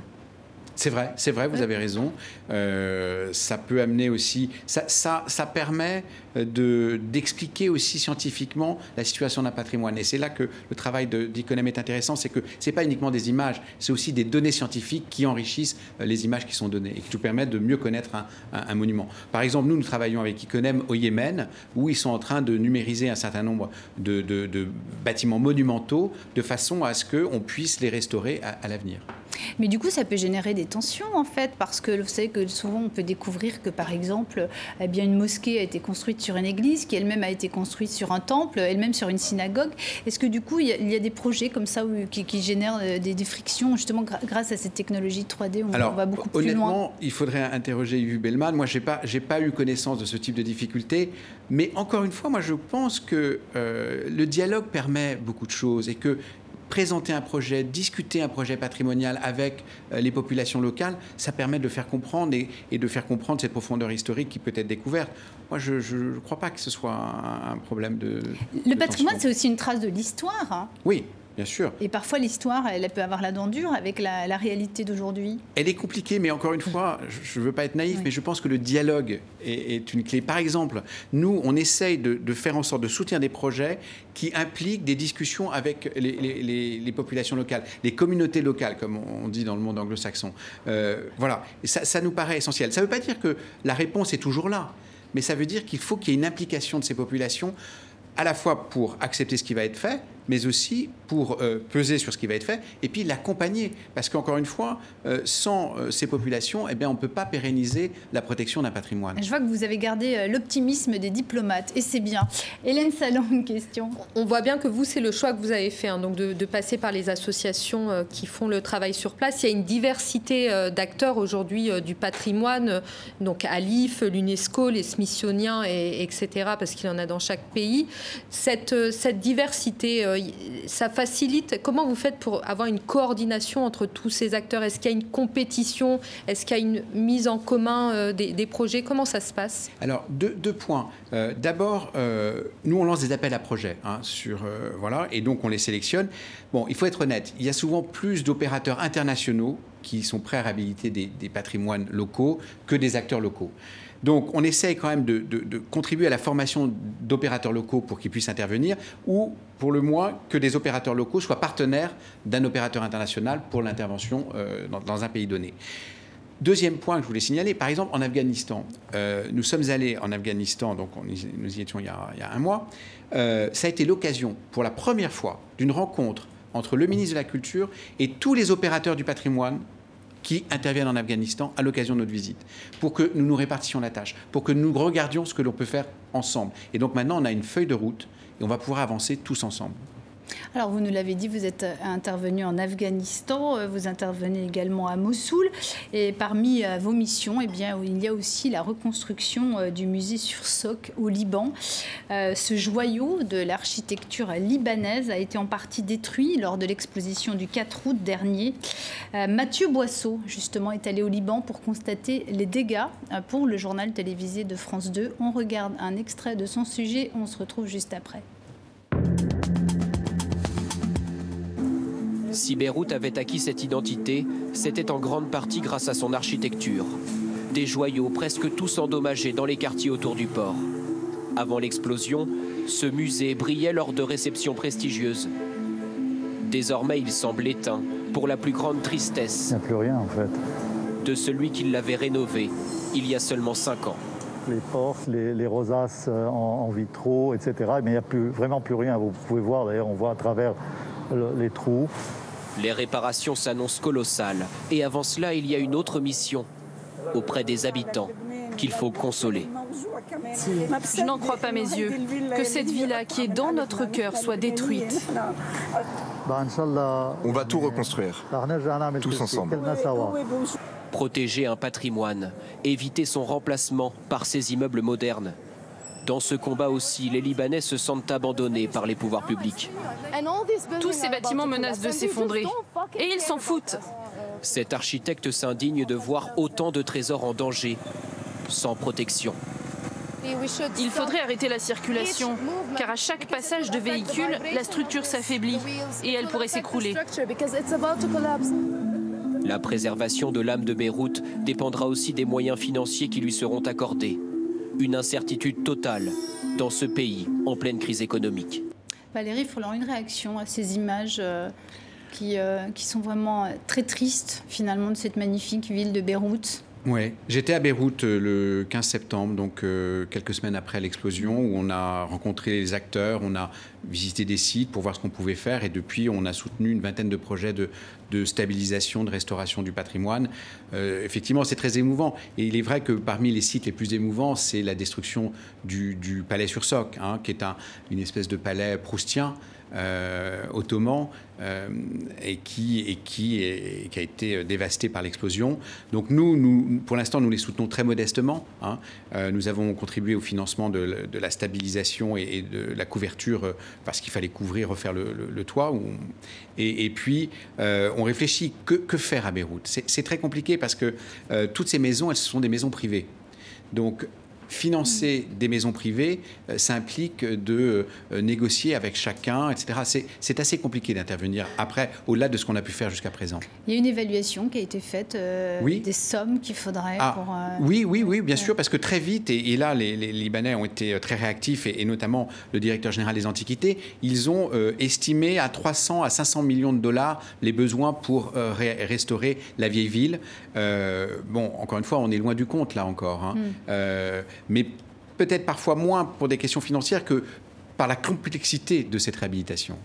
B: c'est vrai, c'est vrai, vous avez raison. Euh, ça peut amener aussi, ça, ça, ça permet de, d'expliquer aussi scientifiquement la situation d'un patrimoine. Et c'est là que le travail d'Iconem est intéressant, c'est que ce n'est pas uniquement des images, c'est aussi des données scientifiques qui enrichissent euh, les images qui sont données et qui nous permettent de mieux connaître un, monument. Par exemple, nous, nous travaillons avec Iconem au Yémen, où ils sont en train de numériser un certain nombre de, de, bâtiments monumentaux de façon à ce qu'on puisse les restaurer à l'avenir.
A: Mais du coup, ça peut générer des tensions, en fait, parce que vous savez que souvent, on peut découvrir que, par exemple, eh bien, une mosquée a été construite sur une église, qui elle-même a été construite sur un temple, elle-même sur une synagogue. Est-ce que, du coup, il y, a, des projets comme ça qui, génèrent euh, des, frictions, justement, grâce à cette technologie 3D on,
B: Alors,
A: va beaucoup plus
B: loin
A: Honnêtement,
B: il faudrait interroger Yves Bellman. Moi, je n'ai pas, pas eu connaissance de ce type de difficultés. Mais encore une fois, moi, je pense que euh, le dialogue permet beaucoup de choses et que présenter un projet, discuter un projet patrimonial avec euh, les populations locales, ça permet de le faire comprendre et, de faire comprendre cette profondeur historique qui peut être découverte. Moi, je ne crois pas que ce soit un, problème de...
A: Le patrimoine, c'est aussi une trace de l'histoire. Hein.
B: Oui, Bien sûr.
A: Et parfois, l'histoire, elle, peut avoir la dent dure avec la, réalité d'aujourd'hui.
B: Elle est compliquée, mais encore une fois, je ne veux pas être naïf, mais je pense que le dialogue est, une clé. Par exemple, nous, on essaye de, faire en sorte de soutenir des projets qui impliquent des discussions avec les, populations locales, les communautés locales, comme on dit dans le monde anglo-saxon. Euh, voilà, et ça, ça nous paraît essentiel. Ça ne veut pas dire que la réponse est toujours là, mais ça veut dire qu'il faut qu'il y ait une implication de ces populations à la fois pour accepter ce qui va être fait, mais aussi pour euh, peser sur ce qui va être fait et puis l'accompagner. Parce qu'encore une fois, euh, sans euh, ces populations, eh bien, on ne peut pas pérenniser la protection d'un patrimoine.
A: Je vois que vous avez gardé l'optimisme des diplomates et c'est bien. Hélène Salon, une question.
C: On voit bien que vous, c'est le choix que vous avez fait, hein, donc de, passer par les associations qui font le travail sur place. Il y a une diversité d'acteurs aujourd'hui du patrimoine, donc ALIF, l'UNESCO, les Smithsoniens, et, etc., parce qu'il y en a dans chaque pays. Cette, cette diversité, ça facilite. Comment vous faites pour avoir une coordination entre tous ces acteurs? Est-ce qu'il y a une compétition? Est-ce qu'il y a une mise en commun euh, des, projets? Comment ça se passe?
B: Alors, deux, points. Euh, d'abord, euh, nous, on lance des appels à projets. Hein, sur, voilà, et donc, on les sélectionne. Bon, il faut être honnête, il y a souvent plus d'opérateurs internationaux qui sont prêts à réhabiliter des patrimoines locaux que des acteurs locaux. Donc on essaye quand même de, contribuer à la formation d'opérateurs locaux pour qu'ils puissent intervenir, ou pour le moins que des opérateurs locaux soient partenaires d'un opérateur international pour l'intervention euh, dans, un pays donné. Deuxième point que je voulais signaler, par exemple en Afghanistan, euh, nous sommes allés en Afghanistan, donc nous y étions il y a, un mois, euh, ça a été l'occasion pour la première fois d'une rencontre entre le ministre de la Culture et tous les opérateurs du patrimoine qui interviennent en Afghanistan à l'occasion de notre visite, pour que nous nous répartissions la tâche, pour que nous regardions ce que l'on peut faire ensemble. Et donc maintenant, on a une feuille de route et on va pouvoir avancer tous ensemble.
A: Alors, vous nous l'avez dit, vous êtes euh, intervenu en Afghanistan, euh, vous intervenez également à Mossoul. Et parmi euh, vos missions, eh bien, il y a aussi la reconstruction du musée sur Soc au Liban. Ce joyau de l'architecture libanaise a été en partie détruit lors de l'exposition du 4 août dernier. Mathieu Boisseau, justement, est allé au Liban pour constater les dégâts pour le journal télévisé de France 2. On regarde un extrait de son sujet, on se retrouve juste après.
L: Si Beyrouth avait acquis cette identité, c'était en grande partie grâce à son architecture. Des joyaux presque tous endommagés dans les quartiers autour du port. Avant l'explosion, ce musée brillait lors de réceptions prestigieuses. Désormais, il semble éteint, pour la plus grande tristesse.
M: Il n'y a plus rien en fait.
L: De celui qui l'avait rénové il y a seulement cinq ans.
M: Les portes, les, rosaces euh, en, vitraux, etc. Mais il n'y a plus, vraiment plus rien. Vous pouvez voir d'ailleurs, on voit à travers les trous.
L: Les réparations s'annoncent colossales. Et avant cela, il y a une autre mission auprès des habitants qu'il faut consoler.
N: Je n'en crois pas mes yeux. Que cette villa qui est dans notre cœur soit détruite.
O: On va tout reconstruire, tous ensemble.
L: Protéger un patrimoine, éviter son remplacement par ces immeubles modernes. Dans ce combat aussi, les Libanais se sentent abandonnés par les pouvoirs publics.
N: Tous ces bâtiments menacent de s'effondrer. Et ils s'en foutent.
L: Cet architecte s'indigne de voir autant de trésors en danger, sans protection.
N: Il faudrait arrêter la circulation, car à chaque passage de véhicule, la structure s'affaiblit et elle pourrait s'écrouler.
L: La préservation de l'âme de Beyrouth dépendra aussi des moyens financiers qui lui seront accordés. Une incertitude totale dans ce pays en pleine crise économique.
A: Valérie Froland, une réaction à ces images euh, qui, euh, qui sont vraiment très tristes finalement de cette magnifique ville de Beyrouth
B: oui, j'étais à Beyrouth euh, le 15 septembre, donc euh, quelques semaines après l'explosion, où on a rencontré les acteurs, on a visité des sites pour voir ce qu'on pouvait faire, et depuis, on a soutenu une vingtaine de projets de, stabilisation, de restauration du patrimoine. Euh, effectivement, c'est très émouvant, et il est vrai que parmi les sites les plus émouvants, c'est la destruction du, palais sur Soc, hein, qui est un, une espèce de palais proustien. Euh, ottoman euh, et, qui, et qui, a été dévasté par l'explosion. Donc nous, pour l'instant, nous les soutenons très modestement. Hein. Euh, nous avons contribué au financement de, la stabilisation et, de la couverture parce qu'il fallait couvrir, refaire le, toit. Et, puis, on réfléchit que, que, faire à Beyrouth? C'est très compliqué parce que toutes ces maisons, elles sont des maisons privées. Donc, financer des maisons privées, euh, ça implique de euh, négocier avec chacun, etc. C'est assez compliqué d'intervenir après, au-delà de ce qu'on a pu faire jusqu'à présent.
A: Il y a une évaluation qui a été faite euh, des sommes qu'il faudrait ah, pour...
B: oui, oui, oui, bien sûr, parce que très vite, et, là, les, Libanais ont été très réactifs, et, notamment le directeur général des Antiquités, ils ont estimé à 300 à 500 millions de dollars les besoins pour restaurer la vieille ville. bon, encore une fois, on est loin du compte, là encore. Hein. Hmm mais peut-être parfois moins pour des questions financières que par la complexité de cette réhabilitation.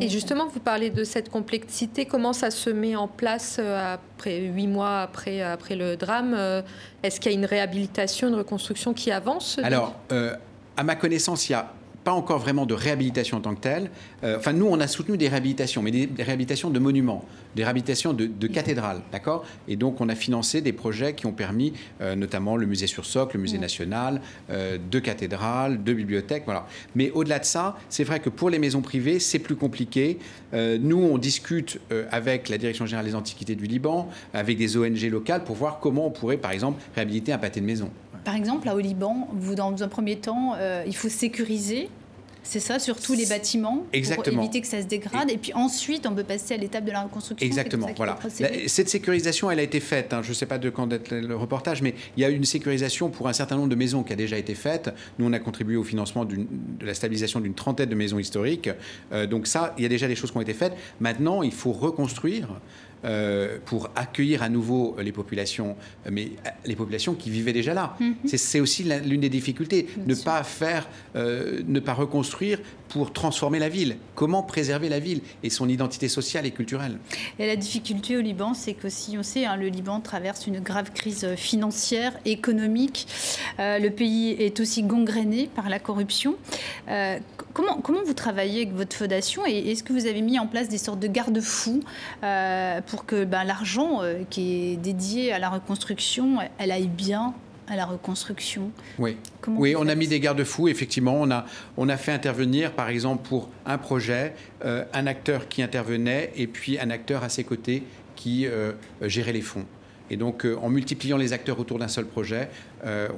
C: Et justement, vous parlez de cette complexité. Comment ça se met en place euh, après huit mois après, après le drame? Euh, Est-ce qu'il y a une réhabilitation, une reconstruction qui avance
B: Alors, euh, à ma connaissance, il y a pas encore vraiment de réhabilitation en tant que telle. Euh, enfin, nous, on a soutenu des réhabilitations, mais des, réhabilitations de monuments, des réhabilitations de, cathédrales, d'accord? Et donc, on a financé des projets qui ont permis, euh, notamment le musée sur Soc, le musée national, euh, deux cathédrales, deux bibliothèques, voilà. Mais au-delà de ça, c'est vrai que pour les maisons privées, c'est plus compliqué. nous, on discute avec la Direction générale des antiquités du Liban, avec des ONG locales, pour voir comment on pourrait, par exemple, réhabiliter un pâté de maison.
A: Par exemple, là au Liban, vous, dans un premier temps, euh, il faut sécuriser c'est ça, sur tous les bâtiments, pour éviter que ça se dégrade. Et puis ensuite, on peut passer à l'étape de la reconstruction.
B: Exactement, voilà. Cette sécurisation, elle a été faite. Hein. Je ne sais pas de quand date le reportage, mais il y a une sécurisation pour un certain nombre de maisons qui a déjà été faite. Nous, on a contribué au financement de la stabilisation d'une trentaine de maisons historiques. Euh, donc ça, il y a déjà des choses qui ont été faites. Maintenant, il faut reconstruire. Euh, pour accueillir à nouveau les populations, mais euh, les populations qui vivaient déjà là. Mhm. C'est aussi l'une des difficultés, ne pas faire, euh, ne pas reconstruire pour transformer la ville. Comment préserver la ville et son identité sociale et culturelle?
A: Et la difficulté au Liban, c'est que si on sait, hein, le Liban traverse une grave crise financière, économique. le pays est aussi gangréné par la corruption. comment, comment vous travaillez avec votre fondation et est-ce que vous avez mis en place des sortes de garde-fous pour que ben, l'argent euh, qui est dédié à la reconstruction, elle aille bien? À la reconstruction.
B: Oui, oui on a mis des garde-fous, effectivement. On a, on a fait intervenir, par exemple, pour un projet, euh, un acteur qui intervenait et puis un acteur à ses côtés qui euh, gérait les fonds. Et donc, euh, en multipliant les acteurs autour d'un seul projet, euh,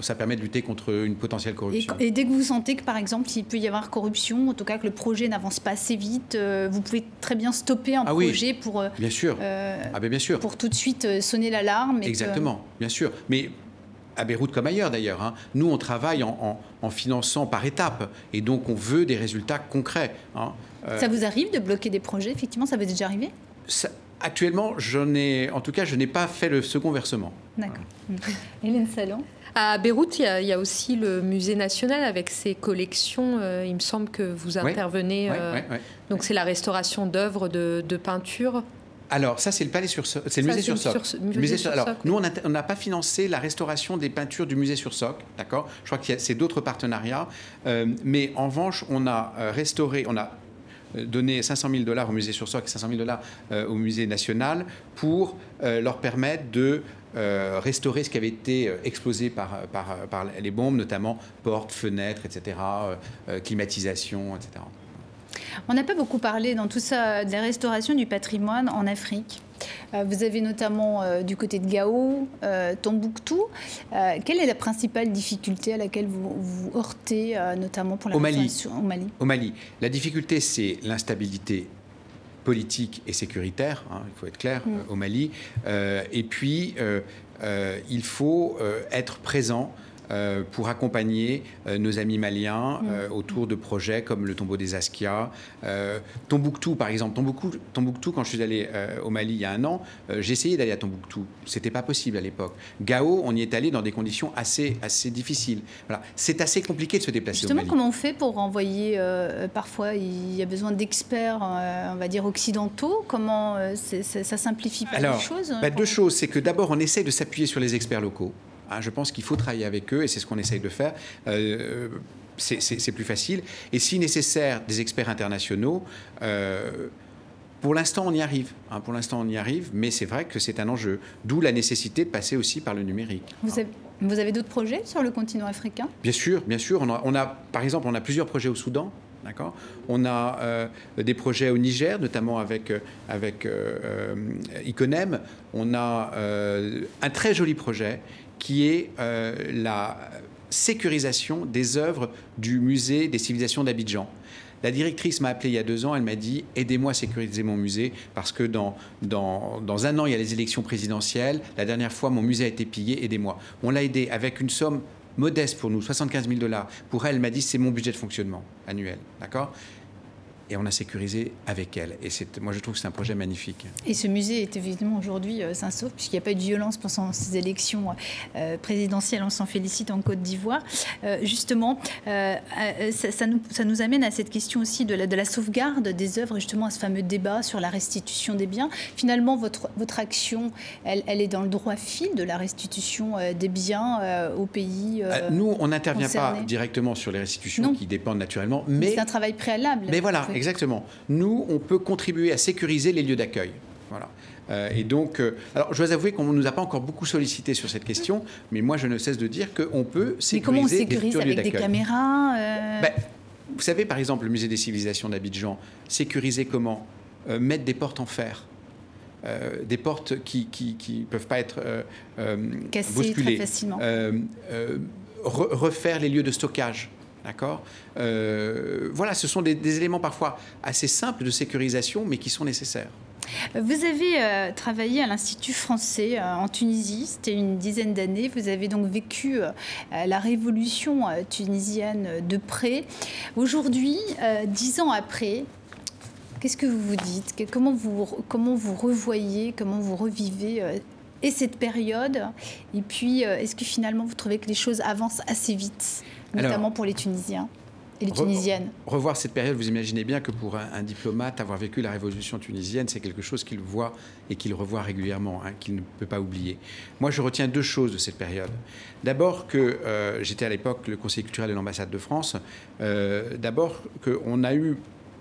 B: ça permet de lutter contre une potentielle corruption.
A: Et, dès que vous sentez que, par exemple, il peut y avoir corruption, en tout cas que le projet n'avance pas assez vite, euh, vous pouvez très bien stopper un ah projet pour.
B: bien sûr. ah ben bien sûr.
A: Pour tout de suite sonner l'alarme.
B: Exactement, bien sûr. Mais à Beyrouth comme ailleurs d'ailleurs. Hein. Nous, on travaille en, finançant par étapes et donc on veut des résultats concrets.
A: Hein. ça vous arrive de bloquer des projets Effectivement, ça vous est déjà arrivé?
B: Actuellement, ai, en tout cas, je n'ai pas fait le second versement.
A: D'accord. Hélène Salon
C: à Beyrouth, il y, a, aussi le musée national avec ses collections. Euh, il me semble que vous intervenez. Euh, donc c'est la restauration d'œuvres de, peinture.
B: Alors ça c'est le palais sur c'est le musée sur Soc. alors nous on n'a pas financé la restauration des peintures du musée sur Soc, d'accord? Je crois que c'est d'autres partenariats, euh, mais en revanche on a restauré, on a donner 500 000 dollars au musée sur Soc et 500 000 dollars euh, au musée national pour euh, leur permettre de euh, restaurer ce qui avait été explosé par, par, par, les bombes, notamment portes, fenêtres, etc., climatisation, etc.
A: On n'a pas beaucoup parlé dans tout ça de la restauration du patrimoine en Afrique. Euh, vous avez notamment euh, du côté de Gao, euh, Tombouctou. quelle est la principale difficulté à laquelle vous vous heurtez, notamment pour la
B: au Mali.
A: au Mali?
B: Au Mali. La difficulté, c'est l'instabilité politique et sécuritaire, hein, il faut être clair, mm. au Mali. et puis, il faut être présent euh, pour accompagner euh, nos amis maliens mm. euh, autour de projets comme le tombeau des Askia. Tombouctou, par exemple. Tombouctou, Tombouctou quand je suis allé au Mali il y a un an, j'ai essayé d'aller à Tombouctou. C'était pas possible à l'époque. Gao, on y est allé dans des conditions assez, assez difficiles. Voilà. C'est assez compliqué de se déplacer
A: Justement,
B: au Mali.
A: comment on fait pour envoyer Parfois, il y a besoin d'experts, on va dire, occidentaux? Comment ça, simplifie pas les choses
B: bah, Deux choses. C'est que d'abord, on essaie de s'appuyer sur les experts locaux. Ah, je pense qu'il faut travailler avec eux et c'est ce qu'on essaye de faire. Euh, c'est plus facile. Et si nécessaire, des experts internationaux. Euh, pour l'instant, on y arrive. Hein, pour l'instant, on y arrive, mais c'est vrai que c'est un enjeu. D'où la nécessité de passer aussi par le numérique.
A: Vous avez, vous avez d'autres projets sur le continent africain?
B: Bien sûr, bien sûr. On a, on a, par exemple, on a plusieurs projets au Soudan. D'accord on a euh, des projets au Niger, notamment avec, avec Iconem. On a un très joli projet qui est euh, la sécurisation des œuvres du musée des civilisations d'Abidjan. La directrice m'a appelé il y a deux ans, elle m'a dit aidez-moi à sécuriser mon musée parce que dans, dans, dans, un an il y a les élections présidentielles. La dernière fois mon musée a été pillé, aidez-moi. On l'a aidé avec une somme modeste pour nous, 75 000 dollars. Pour elle, elle m'a dit c'est mon budget de fonctionnement annuel, d'accord? Et on a sécurisé avec elle. Et moi, je trouve que c'est un projet magnifique.
A: Et ce musée est évidemment aujourd'hui euh, sain sauf, puisqu'il n'y a pas eu de violence pendant ces élections euh, présidentielles. On s'en félicite en Côte d'Ivoire. Euh, justement, ça, nous, ça, nous, amène à cette question aussi de la, de la, sauvegarde des œuvres, justement à ce fameux débat sur la restitution des biens. Finalement, votre, votre action, elle, elle est dans le droit fil de la restitution des biens au pays.
B: nous, on n'intervient pas directement sur les restitutions qui dépendent naturellement, mais.
A: C'est un travail préalable.
B: Mais voilà, exactement. Nous, on peut contribuer à sécuriser les lieux d'accueil. Voilà. Euh, et donc, euh, alors je dois avouer qu'on ne nous a pas encore beaucoup sollicité sur cette question, mais moi je ne cesse de dire qu'on peut sécuriser mais comment on sécurise
A: avec des caméras euh
B: ben, Vous savez, par exemple, le musée des civilisations d'Abidjan, sécuriser comment? Mettre des portes en fer. des portes qui ne peuvent pas être
A: cassées bousculées. très facilement.
B: refaire les lieux de stockage. D'accord? Euh, Voilà, ce sont des, éléments parfois assez simples de sécurisation, mais qui sont nécessaires.
A: Vous avez euh, travaillé à l'Institut français euh, en Tunisie, c'était une dizaine d'années. Vous avez donc vécu la révolution tunisienne de près. Aujourd'hui, dix ans après, qu'est-ce que vous vous dites? Comment vous, comment vous revoyez, comment vous revivez et cette période? Et puis, est-ce que finalement vous trouvez que les choses avancent assez vite? Notamment pour les Tunisiens et les Tunisiennes.
B: revoir cette période, vous imaginez bien que pour un, diplomate, avoir vécu la révolution tunisienne, c'est quelque chose qu'il voit et qu'il revoit régulièrement, hein, qu'il ne peut pas oublier. Moi, je retiens deux choses de cette période. D'abord que euh, j'étais à l'époque le conseiller culturel de l'ambassade de France. Euh, d'abord qu'on a eu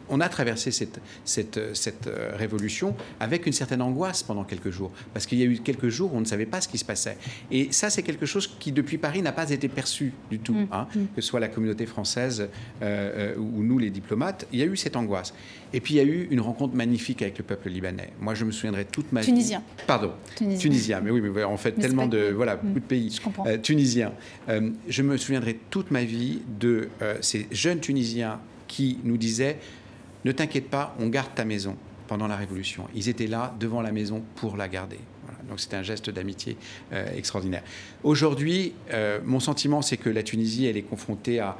B: on a traversé cette, cette, cette, révolution avec une certaine angoisse pendant quelques jours, parce qu'il y a eu quelques jours où on ne savait pas ce qui se passait. Et ça, c'est quelque chose qui, depuis Paris, n'a pas été perçu du tout, mm. hein, que ce soit la communauté française ou nous, les diplomates. Il y a eu cette angoisse. Et puis, il y a eu une rencontre magnifique avec le peuple libanais. Moi, je me souviendrai toute ma
A: Tunisien.
B: vie... Pardon. Tunisien. Tunisien. Mais oui, mais en fait, tellement de... Voilà, beaucoup de pays.
A: Je
B: Tunisiens. je me souviendrai toute ma vie de ces jeunes Tunisiens qui nous disaient Ne t'inquiète pas, on garde ta maison pendant la Révolution. Ils étaient là devant la maison pour la garder. Donc c'était un geste d'amitié euh, extraordinaire. Aujourd'hui, euh, mon sentiment, c'est que la Tunisie, elle est confrontée à,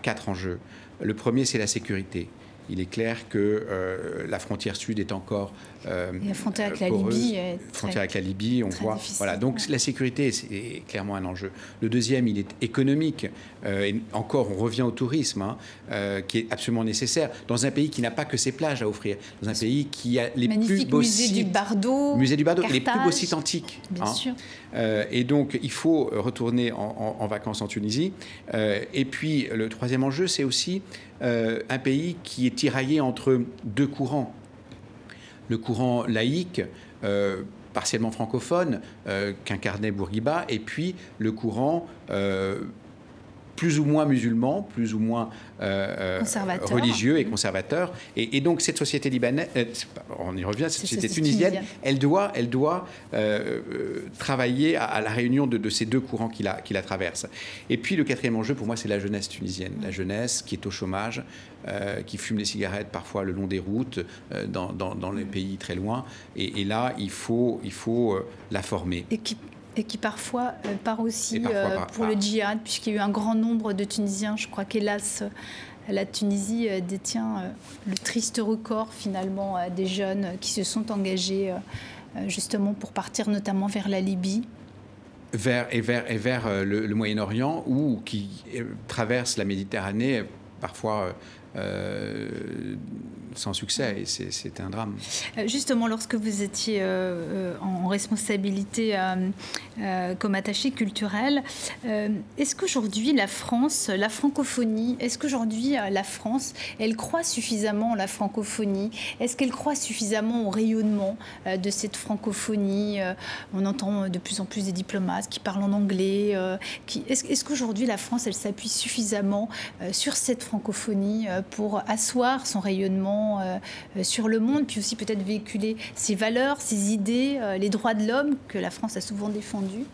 B: quatre enjeux. Le premier, c'est la sécurité il est clair que euh, la frontière sud est encore
A: euh, la frontière avec la Libye
B: frontière avec la Libye on voit voilà. Donc la sécurité est, clairement un enjeu. Le deuxième il est économique euh, et encore on revient au tourisme hein, qui est absolument nécessaire dans un pays qui n'a pas que ses plages à offrir dans un pays qui a les plus beaux
A: musée du Bardo
B: musée du Bardo les plus beaux sites antiques
A: bien hein. sûr.
B: Et donc il faut retourner en, en vacances en Tunisie. Et puis le troisième enjeu c'est aussi euh, un pays qui est tiraillé entre deux courants. Le courant laïque, euh, partiellement francophone, euh, qu'incarnait Bourguiba, et puis le courant plus ou moins musulman, plus ou moins euh, euh, religieux et conservateur. Et, donc cette société libanaise, euh, on y revient, cette société tunisienne, elle doit, elle doit travailler à, la réunion de, ces deux courants qui la, qui la traversent. Et puis le quatrième enjeu pour moi, c'est la jeunesse tunisienne, la jeunesse qui est au chômage, qui fume des cigarettes parfois le long des routes, dans, dans, les pays très loin. Et, là, il faut, il faut la former.
A: Et et qui parfois euh, part aussi euh, pour le djihad, puisqu'il y a eu un grand nombre de Tunisiens. Je crois qu'hélas, la Tunisie euh, détient le triste record finalement des jeunes qui se sont engagés justement pour partir notamment vers la Libye.
B: Vers, et vers, et vers le, Moyen-Orient ou qui traversent la Méditerranée parfois sans succès et c'est un drame.
A: Euh, justement, lorsque vous étiez euh, euh, en responsabilité comme attaché culturel, est-ce qu'aujourd'hui la France, la francophonie, est-ce qu'aujourd'hui la France, elle croit suffisamment en la francophonie? Est-ce qu'elle croit suffisamment au rayonnement de cette francophonie? On entend de plus en plus des diplomates qui parlent en anglais. Est-ce qu'aujourd'hui la France, elle s'appuie suffisamment sur cette francophonie pour asseoir son rayonnement euh, euh, sur le monde, puis aussi peut-être véhiculer ses valeurs, ses idées, euh, les droits de l'homme que la France a souvent défendus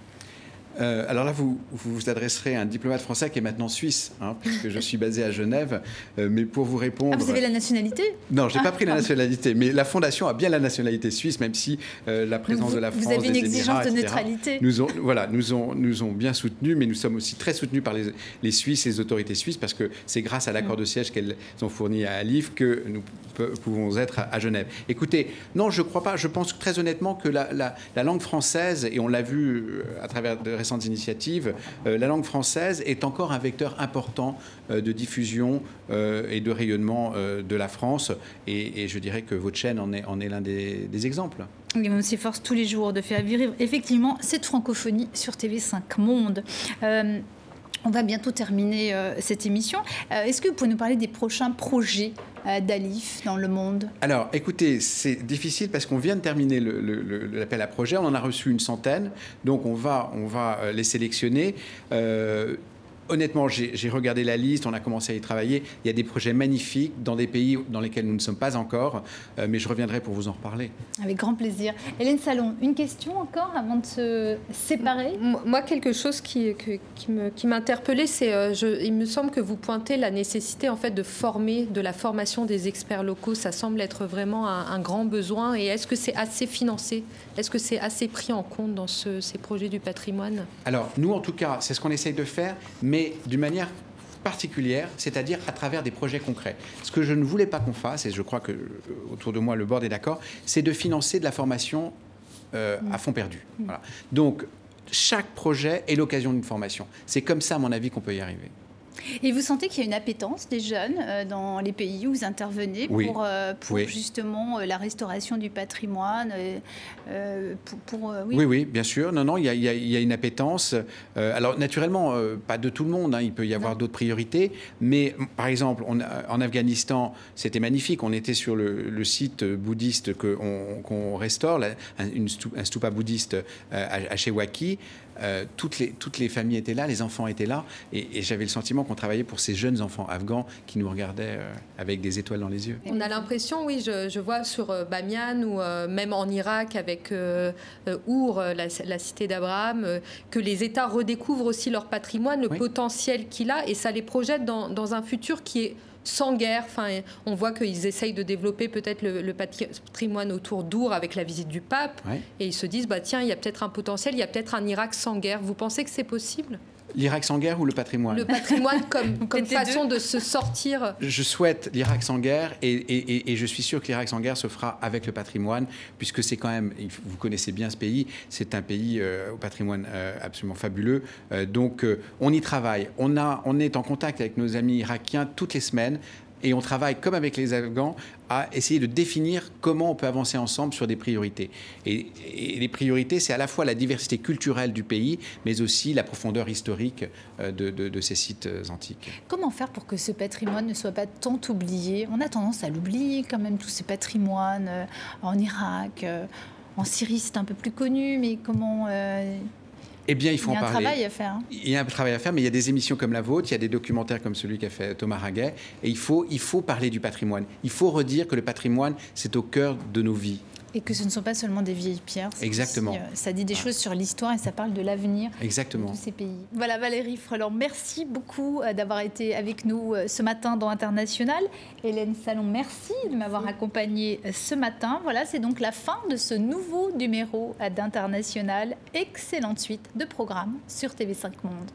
B: euh, alors là, vous, vous adresserez à un diplomate français qui est maintenant suisse, hein, puisque je suis basé à Genève. Euh, mais pour vous répondre.
A: Ah, vous avez la nationalité?
B: Non, je n'ai pas ah, pris la nationalité, mais la Fondation a bien la nationalité suisse, même si euh, la présence de la France.
A: Vous avez une exigence de neutralité.
B: Nous ont, voilà, nous ont, nous ont bien soutenus, mais nous sommes aussi très soutenus par les, les Suisses, les autorités suisses, parce que c'est grâce à l'accord de siège qu'elles ont fourni à Alif que nous pouvons être à, Genève. Écoutez, non, je ne crois pas. Je pense très honnêtement que la, la langue française, et on l'a vu à travers de récentes initiatives, euh, la langue française est encore un vecteur important euh, de diffusion euh, et de rayonnement de la France. Et, je dirais que votre chaîne en est l'un des, exemples.
A: on s'efforce tous les jours de faire vivre effectivement cette francophonie sur TV5 Monde. On va bientôt terminer cette émission. Est-ce que vous pouvez nous parler des prochains projets euh, d'Alif dans le monde?
B: Alors, écoutez, c'est difficile parce qu'on vient de terminer l'appel à projet. On en a reçu une centaine, donc on va, euh, les sélectionner. Honnêtement, j'ai regardé la liste, on a commencé à y travailler. Il y a des projets magnifiques dans des pays dans lesquels nous ne sommes pas encore, euh, mais je reviendrai pour vous en reparler.
A: Avec grand plaisir. Hélène Salon, une question encore avant de se séparer?
C: Moi, quelque chose qui, qui m'a interpellée, c'est, euh, il me semble que vous pointez la nécessité en fait de former, de la formation des experts locaux. Ça semble être vraiment un, grand besoin. Et est-ce que c'est assez financé? Est-ce que c'est assez pris en compte dans ces projets du patrimoine?
B: Alors, nous, en tout cas, c'est ce qu'on essaye de faire, mais d'une manière particulière, c'est-à-dire à travers des projets concrets. Ce que je ne voulais pas qu'on fasse, et je crois que euh, autour de moi le board est d'accord, c'est de financer de la formation euh, à fond perdu. Mm. Donc chaque projet est l'occasion d'une formation. C'est comme ça, à mon avis, qu'on peut y arriver.
A: Et vous sentez qu'il y a une appétence des jeunes euh, dans les pays où vous intervenez pour, euh, pour justement euh, la restauration du patrimoine
B: pour, oui. oui. bien sûr. Non, non, il y a, il y a une appétence. alors, naturellement, pas de tout le monde. Hein, il peut y avoir d'autres priorités. Mais, par exemple, on, en Afghanistan, c'était magnifique. On était sur le, site bouddhiste qu'on restaure, un stupa bouddhiste à, à Shewaki. Euh, toutes, les, toutes les familles étaient là, les enfants étaient là, et, j'avais le sentiment qu'on travaillait pour ces jeunes enfants afghans qui nous regardaient euh, avec des étoiles dans les yeux.
C: On a l'impression, oui, je, vois sur euh, Bamiyan ou même en Irak avec Our, la, cité d'Abraham, que les États redécouvrent aussi leur patrimoine, le potentiel qu'il a, et ça les projette dans, dans un futur qui est sans guerre. Enfin, on voit qu'ils essayent de développer peut-être le, patrimoine autour d'Our avec la visite du pape. Et ils se disent, bah, tiens, il y a peut-être un potentiel, il y a peut-être un Irak sans guerre. Vous pensez que c'est possible?
B: L'Irak sans guerre ou le patrimoine
C: Le patrimoine comme, comme façon de se sortir.
B: Je souhaite l'Irak sans guerre et, je suis sûr que l'Irak sans guerre se fera avec le patrimoine, puisque c'est quand même, vous connaissez bien ce pays, c'est un pays euh, au patrimoine euh, absolument fabuleux. Euh, donc on y travaille. On, a, on est en contact avec nos amis irakiens toutes les semaines et on travaille comme avec les Afghans à essayer de définir comment on peut avancer ensemble sur des priorités. Et, les priorités, c'est à la fois la diversité culturelle du pays, mais aussi la profondeur historique euh, de, ces sites euh, antiques.
A: Comment faire pour que ce patrimoine ne soit pas tant oublié? On a tendance à l'oublier quand même, tous ces patrimoines euh, en Irak. En Syrie, c'est un peu plus connu, mais comment
B: eh bien, il faut
A: en
B: parler.
A: Il y a un travail à faire. Hein.
B: Il y a un travail à faire, mais il y a des émissions comme la vôtre, il y a des documentaires comme celui qu'a fait Thomas Raguet, et il faut, il faut parler du patrimoine. Il faut redire que le patrimoine, c'est au cœur de nos vies.
A: Et que ce ne sont pas seulement des vieilles pierres.
B: Exactement.
A: Euh, ça dit des choses sur l'histoire et ça parle de l'avenir
B: de
A: ces pays. Voilà Valérie Freland, merci beaucoup euh, d'avoir été avec nous euh, ce matin dans International. Hélène Salon, merci de m'avoir accompagnée ce matin. Voilà, c'est donc la fin de ce nouveau numéro d'International. Excellente suite de programmes sur TV5 Monde.